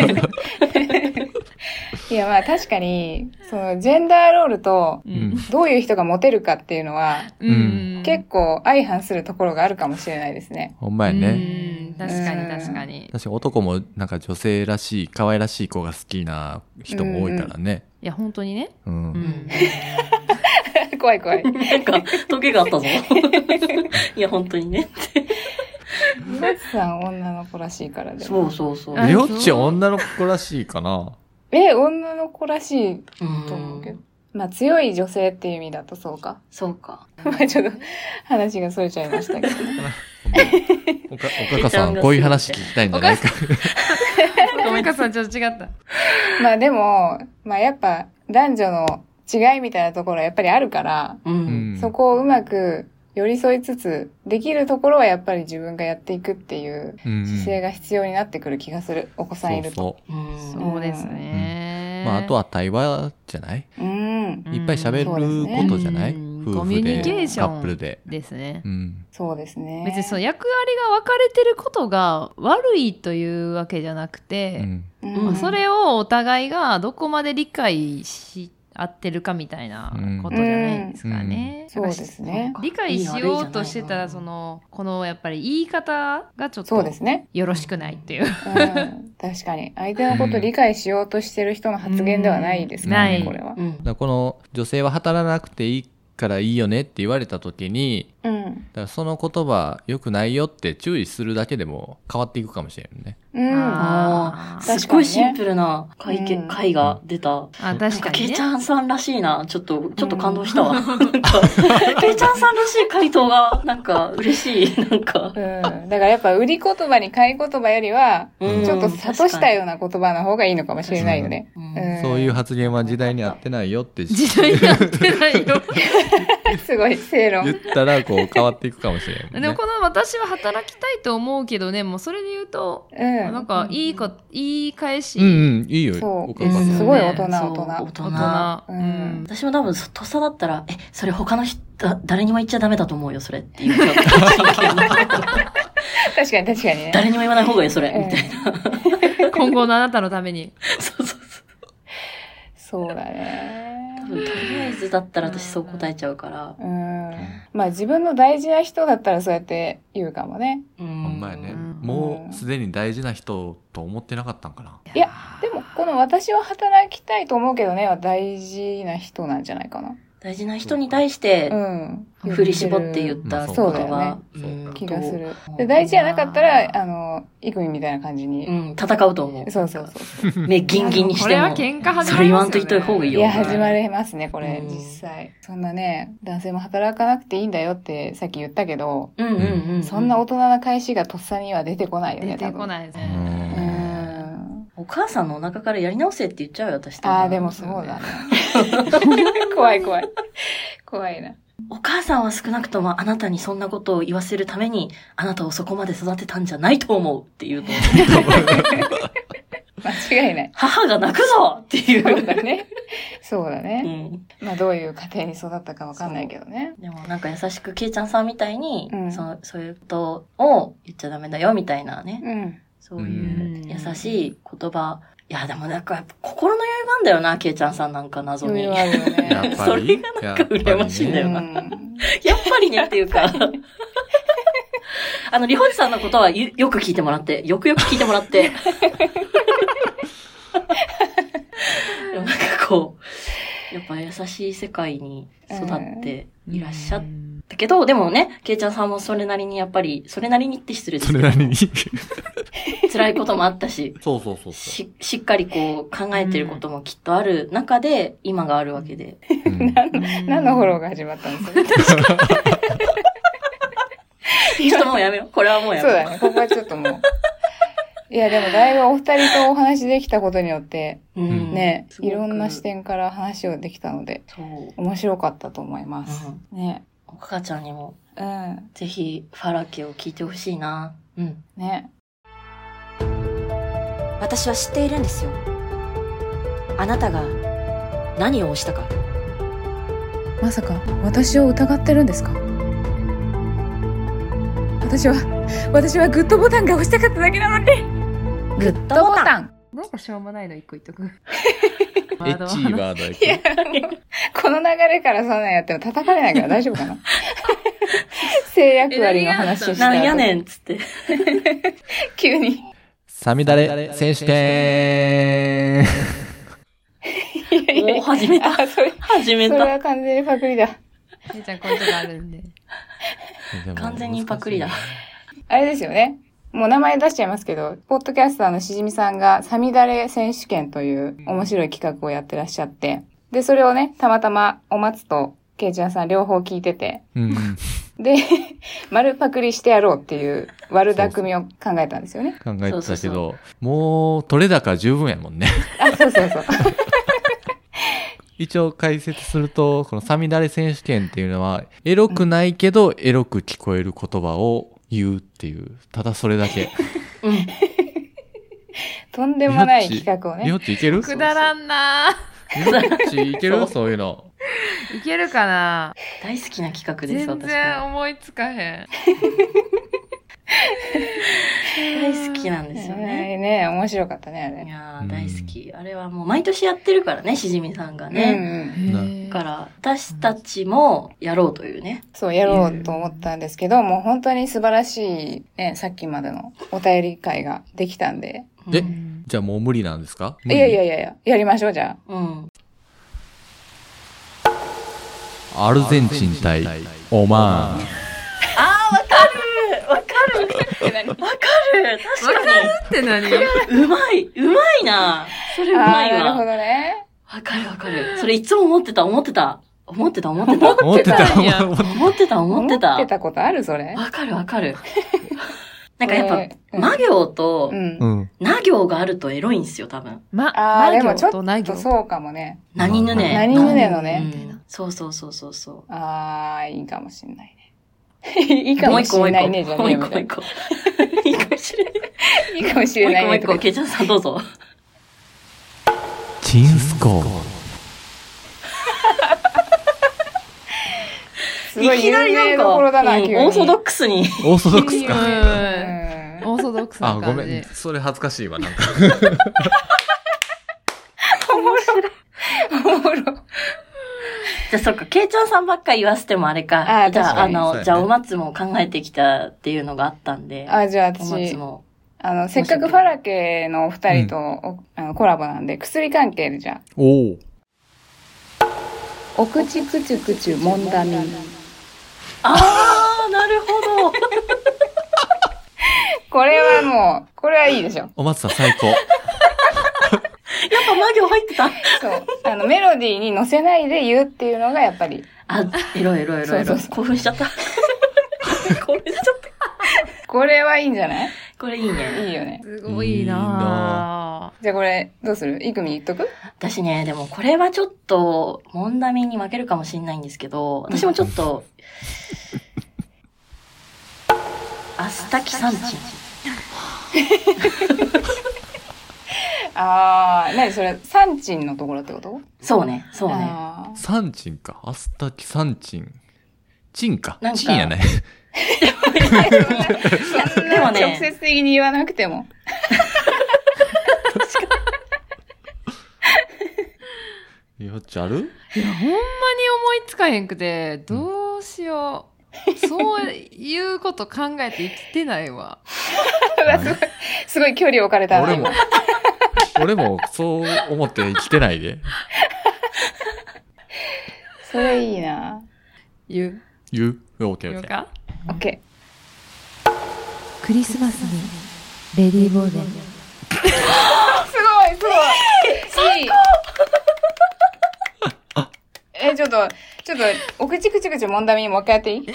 S1: いや、まあ確かに、その、ジェンダーロールと、
S3: うん。
S1: どういう人がモテるかっていうのは、
S4: うん。
S1: 結構相反するところがあるかもしれないですね。
S3: ほんまやね。
S4: うん。確かに確かに。
S3: 確かに男もなんか女性らしい、可愛らしい子が好きな人も多いからね。
S4: いや、本当にね。
S3: うん。
S2: うん。
S1: 怖い怖い。
S2: なんか、トゲがあったぞ。いや、本当にね。
S1: マツさん女の子らしいからでも。
S2: そうそうそう。
S4: あ
S3: りょっち女の子らしいかな。
S1: え、女の子らしい
S2: うん
S1: と思うけど。まあ強い女性っていう意味だとそうか。
S2: そうか。
S1: まあちょっと話がそれちゃいましたけど。
S3: おか、おかかさん、こういう話聞きたいんじゃないか。
S4: ごめんかさん、ちょっと違った。
S1: まあでも、まあやっぱ男女の違いみたいなところはやっぱりあるから、
S2: う。
S3: うんん。
S1: そこをうまく寄り添いつつ、できるところはやっぱり自分がやっていくっていう
S3: うん
S1: 姿勢が必要になってくる気がする。お子さんいると。
S3: そう
S2: うん。
S4: そうですね。
S3: そう。まあ、あとは対話じゃない？
S1: うん。
S3: いっぱい喋ることじゃない？
S4: うん
S3: 夫
S4: コミュ
S3: 婦で、
S4: ニケーシ
S3: カップル
S4: ョン
S3: で。
S4: ですね
S3: う。ん。
S1: そうですね。
S4: 別にその役割が分かれてることが悪いというわけじゃなく
S3: う
S4: て、
S3: ん。
S1: うん、
S2: うん
S4: まあそれをお互いがどこまで理解し合ってるかみたいなことじゃないですかね。
S1: そうですね。
S4: 理解しようとしてたら、その、このやっぱり言い方がちょっと
S1: そうですね。
S4: よろしくないっていう。
S1: うん、確かに。相手のことを理解しようとしてる人の発言ではないですからね、
S4: うん
S1: これは。
S2: うん
S3: だからこの女性は働かなくていいからいいよねって言われた時に、
S1: うん。
S3: だからその言葉良くないよって注意するだけでも変わっていくかもしれんね。
S1: うん。
S2: ああ、
S4: ー
S2: すっごいシンプルな会見、
S1: うん
S2: 会が出た。
S4: あ、確かにね
S2: かケイち。ゃんさんらしいな。ちょっと、ちょっと感動したわ。なんか、ケイちゃんさんらしい回答が、なんか、嬉しい。なんか。
S1: うん。だからやっぱ売り言葉に買い言葉よりは、
S2: うん
S1: ちょっと諭したような言葉の方がいいのかもしれないよね。
S2: うん
S1: うん
S3: そういう発言は時代に合ってないよって
S4: 時代になってないよ。
S1: すごい正論
S3: 言。ったらこう変わっていくかもしれんもんね。
S4: でもこの私は働きたいと思うけどね、もうそれで言うと、
S1: うん。
S4: なんかいいか、言い返し。
S3: うんうん、いいよ。
S1: そう
S3: おかかさん
S1: うんすごい大人大人
S2: 大
S4: 大
S2: 人。
S4: 人。
S1: う
S4: うんん。
S2: 私も多分、とっさだったら、え、それ他の人、誰にも言っちゃダメだと思うよ、それっていう。
S1: 確かに確かにね。
S2: 誰にも言わない方がいいよ、それ。
S1: うん
S2: みたいな。
S4: 今後のあなたのために。
S2: そうそうそう。
S1: そうだね。
S2: 多分、とりあえずだったら私そう答えちゃうから。
S1: うん。まあ自分の大事な人だったらそうやって言うかもね。
S2: うん。
S3: ほんまやね。
S4: うん
S3: もうすでに大事な人と思ってなかったんかな。
S1: いや、でもこの私は働きたいと思うけどねは大事な人なんじゃないかな。
S2: 大事な人に対して
S1: う、ん。
S2: 振り絞って言った言
S3: そう
S1: だよ
S2: 葉
S1: ね
S2: うん
S1: 気がする
S2: と。
S1: で、大事じゃなかったら、あの、イクミみたいな感じに。
S2: うん、戦うと思う。
S1: そうそうそう。
S2: 目ギンギンにしても。
S4: これは喧嘩始まりますよね
S2: それ言わんといた方がいいよ。
S1: いや、始まりますね、これ、
S2: うん
S1: 実際。そんなね、男性も働かなくていいんだよってさっき言ったけど、
S2: うんうんうんうん。
S1: そんな大人な返しがとっさには出てこないよね、
S4: 出てこ
S1: い。
S4: ないです
S3: う
S4: ね。
S2: お母さんのお腹からやり直せって言っちゃうよ、私
S1: ああ、でもそうだね。怖い怖い。怖いな。
S2: お母さんは少なくともあなたにそんなことを言わせるために、あなたをそこまで育てたんじゃないと思うって言うと、
S1: 間違いない。
S2: 母が泣くぞってい
S1: そう
S2: う。
S1: だね。そうだ
S2: う
S1: ね。
S2: ん、
S1: まあ、どういう家庭に育ったかわかんないけどね。
S2: でもなんか優しく、ケイちゃんさんみたいに、
S1: うん
S2: そのそういうことを言っちゃダメだよみたいなね、
S1: うん。
S2: そういう優しい言葉。いや、でもなんかやっぱ心の余裕があんだよな、ケイちゃんさんなんか謎に。
S1: 余裕あるよね。
S3: やっぱり？
S2: それがなんか羨ましいんだよな
S1: うん。
S2: やっぱりねっていうか。あの、リホジさんのことはよよく聞いてもらって、よくよく聞いてもらって。構、やっぱ優しい世界に育っていらっしゃっ
S4: うん
S2: たけど、でもね、ケイちゃんさんもそれなりにやっぱり、それなりにって失礼ですけど、
S3: それなりに？
S2: 辛いこともあったし、
S3: そうそうそうそ
S2: し、しっかりこう考えてることもきっとある中で、今があるわけで。
S3: う。うん
S1: 何のフォローが始まったんですか？
S2: ちょっともうやめよう。これはもうやめよう。
S1: そうだね。ここはちょっともう。いや、でもだいぶお二人とお話できたことによって、
S2: うん
S1: ね、いろんな視点から話をできたので、
S2: そう。
S1: 面白かったと思います。ね。
S2: おかちゃんにも、
S1: うん。
S2: ぜひ、ファラケを聞いてほしいな。うん。
S1: ね。
S5: 私は知っているんですよあなたが何を押したか
S1: まさか、私を疑ってるんですか？私は、私はグッドボタンが押したかっただけなのに。グッドボタン。
S4: なんかしょうもないの一個言っとく。
S3: エッチーワードや
S1: いや、この流れからそんなんやっても叩かれないから大丈夫かな？性役割の話をした
S2: なんや
S1: ん。
S2: ねんっつって。
S1: 急に。
S3: サミダレ選手権
S2: もう始めた。
S1: あ、それ、
S2: 始めた。
S1: それは完全にパクリだ。
S4: けいちゃんこういうとこあるんで。
S2: 完全にパクリだ。
S1: あれですよね。もう名前出しちゃいますけど、ポッドキャスターのしじみさんがサミダレ選手権という面白い企画をやってらっしゃって、で、それをね、たまたまお松とケイちゃんさん両方聞いてて、
S3: うん。
S1: で、丸パクリしてやろうっていう悪巧みを考えたんですよね。
S3: 考えてた
S2: そうそう
S3: けど、もう、取れ高十分やもんね。
S1: あ、そうそうそう。
S3: 一応解説すると、このサミダレ選手権っていうのは、エロくないけど、エロく聞こえる言葉を言うっていう、ただそれだけ。
S2: うん。
S1: とんでもない企画をね
S3: りょ。っちいける？
S4: くだらんな
S3: りょっちいける？そういうの。
S4: いけるかな
S2: 大好きな企画です、
S4: 全。然思いつかへん。
S2: 大好きなんですよね。
S1: ねね面白かったね、あ
S2: い
S1: れ。
S2: やー、大好き。あれはもう毎年やってるからね、しじみさんがね。だから、私たちもやろうというね。
S1: そう、やろうと思ったんですけど、もう本当に素晴らしい、ね、さっきまでのお便り会ができたんで。
S3: え
S2: うん
S3: じゃあもう無理なんですか？
S1: いやいやいやいや、やりましょう、じゃ
S2: うん。
S3: アルゼンチン対オマーン。
S2: わかるわかるわかる
S4: って何？
S2: に。うまいうまいなそれう
S1: あ。
S2: まい
S1: あーなるほ
S2: わ。
S1: どね。
S2: わかるわかる。それいつも思ってた、思ってた。思ってた、思ってた。
S3: 思ってた。思って
S2: 思ってた、思ってた。
S1: 思ってたことあるそれ？
S2: わかるわかる。なんかやっぱ、魔行と
S1: う、ん。
S3: うん。
S2: な行があるとエロいんすよ、多分。
S4: ま、
S1: ああ、でもちょっ
S4: とな行？
S1: とそうかもね。
S2: 何ぬね。
S1: 何ぬねの
S2: う
S1: ね。
S2: んそうそうそうそうそ
S1: ああ、いいかもしんないね。いいか
S2: う。も。
S1: しんないね、じゃ
S2: もう
S1: ねえみたいな。
S2: 一個もう一個。いいかもしれない。
S1: いいかもしれ
S2: もう一個もう一個。ケイちゃんさんどうぞ。
S3: チンスコ
S1: い有名どころだな、急に。
S2: うんオーソドックスに。
S3: オーソドックス
S4: うん
S3: か。
S1: うん
S4: オーソドックスな
S3: あ、ご
S4: 感じ。
S3: めん。それ恥ずかしいわ、なんか。
S1: おもろ。
S2: じゃあそっか、ケイちゃんさんばっか言わせてもあれか。じゃあ、
S1: あ
S2: の、じゃあお松も考えてきたっていうのがあったんで。
S1: あ、じゃあ
S2: お松
S1: 私、
S2: も。
S1: あの、せっかくファラケのお二人とおあのコラボなんで、薬関係でじゃあ。
S3: おお。
S1: お口くちゅくちゅもんだみ。
S2: あー、なるほど。
S1: これはもう、これはいいでしょ。
S3: お松さん最高。
S2: やっぱ魔行入ってた。
S1: そう。あの、メロディーに乗せないで言うっていうのがやっぱり、
S2: あ、エロいエロいエロいエロい。
S1: そうそうそう
S2: 興奮しちゃった。興奮しちゃった。
S1: これはいいんじゃない？
S2: これいいね。
S1: いいよね。
S4: すごいな
S1: じゃあこれ、どうする？いくみ言っとく？
S2: 私ね、でもこれはちょっと、モンダミに負けるかもしれないんですけど、私もちょっと、アスタキサンチ ン。
S1: あー、なにそれ、サンチンのところってこと？
S2: そうね、そうね。
S3: サンチンか。アスタキサンチン。チンか。
S2: なんか
S3: チンやね。
S2: でもね
S1: 直接的に言わなくても。
S3: よっちある？
S4: いや、ほんまに思いつかへんくて、どうしよう。そういうこと考えて生きてないわ。
S1: すごい、すごい距離置かれたな。
S3: 俺も、俺もそう思って生きてないで。
S1: それいいな。
S2: 言う。
S3: 言う？オッケーオッケー。
S4: よか？
S1: オッケ
S4: クリスマスにレディーボーデン
S1: ー。すごい、すごい。いい。え、ちょっと、ちょっと、お口くちくちもんだみもう一回やっていい？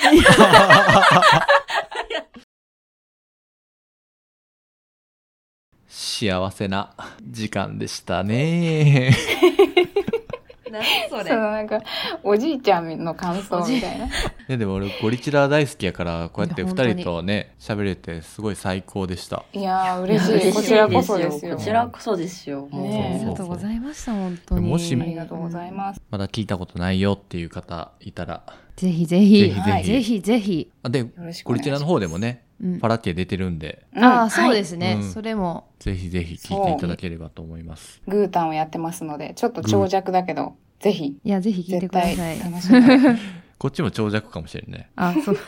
S3: 幸せな時間でしたね。
S2: 何そ
S1: そのなんか、おじいちゃんの感想みたいな。
S3: いや でも俺ゴリチラ大好きやからこうやって
S4: いや本当に
S3: 二人とね喋れてすごい最高でした。
S1: いやー、嬉しい。こちらこそですよ。
S2: こちらこそですよ。もう
S1: ね
S4: ありがとうございました本当に
S3: もし
S1: ありがとうございます。
S3: まだ聞いたことないよっていう方いたら。
S4: ぜひぜひ
S3: ぜひぜひ
S4: ぜひぜひ
S3: あで、
S1: ろしくお願いします
S3: ゴリチラの方でもね、
S4: うん
S3: パラティエ出てるんで、
S4: ああそうですすね
S3: うん
S4: それも
S3: ぜひぜひ聞いていただければと思います。
S1: グータンをやってますので、ちょっと長尺だけど、ぜひ、
S4: いやぜひ聞いて
S1: 絶
S4: くだ
S1: 対
S4: さい
S1: 楽しみ。
S3: こっちも長尺かもしれんね。
S4: あそう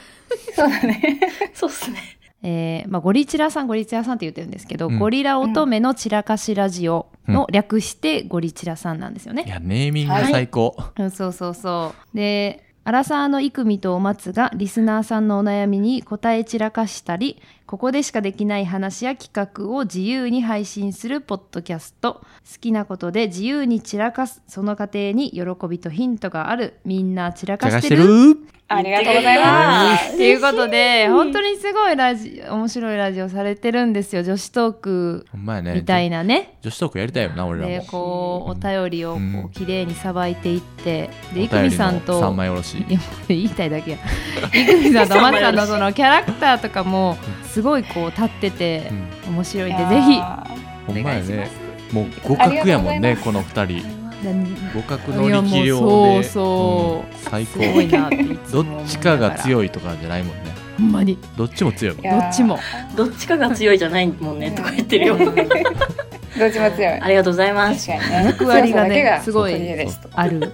S1: そうだね。
S2: そうっすね。
S4: えーまあ、ゴリチラさんゴリチラさんって言ってるんですけど、
S3: うん
S4: ゴリラ乙女の散らかしラジオの略してゴリチラさんなんですよね
S3: い。や、ネーミング最高。
S4: うんそうそうそう。で、アラサーのイクミとお松がリスナーさんのお悩みに答え散らかしたり、ここでしかできない話や企画を自由に配信するポッドキャスト。好きなことで自由に散らかす、その過程に喜びとヒントがある。みんな散らか
S3: 探して
S4: る。
S3: る
S1: ありがとうございます。
S4: っていうことで、本当にすごいラジ面白いラジオされてるんですよ。女子トーク
S3: ほんまやね。
S4: みたいなね。
S3: 女子トークやりたいよな、俺ら
S4: で
S3: も。
S4: こうお便りをこ
S3: う
S4: 綺麗にさばいていってで
S3: お
S4: いくみさんと
S3: 三枚おろし。
S4: いや言いたいだけやいくみさんと松さんのそのキャラクターとかもすごいこう立ってて
S3: うん
S4: 面白いんで
S1: やー
S4: ぜひ
S3: ほんまやね。もう
S1: あ
S3: 互角やもんね、この二人。互角の力量
S4: もう
S3: で。
S4: そう
S3: うん最高。どっちかが強いとかじゃないもんね。
S4: ほんまに
S3: どっちも強いもん
S4: どっちも
S2: どっちかが強いじゃないもんね、とか言ってるよ。
S1: どっちも強い。
S2: ありがとうございます。
S4: 役割がね
S1: 強さだけが
S4: すごい。あるはい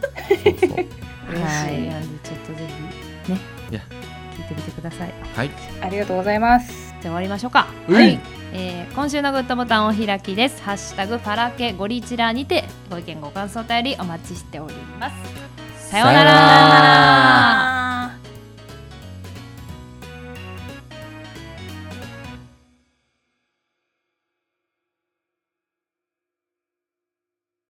S4: ちょっとぜひね
S3: いや
S4: 聞いてみてください
S3: はい。
S1: ありがとうございます。
S4: 終わりましょうか。
S3: うん
S4: はい、えー今週のグッドボタンお開きです。ハッシュタグパラケゴリチラにてご意見ご感想お便りお待ちしております。
S3: さような
S4: ら。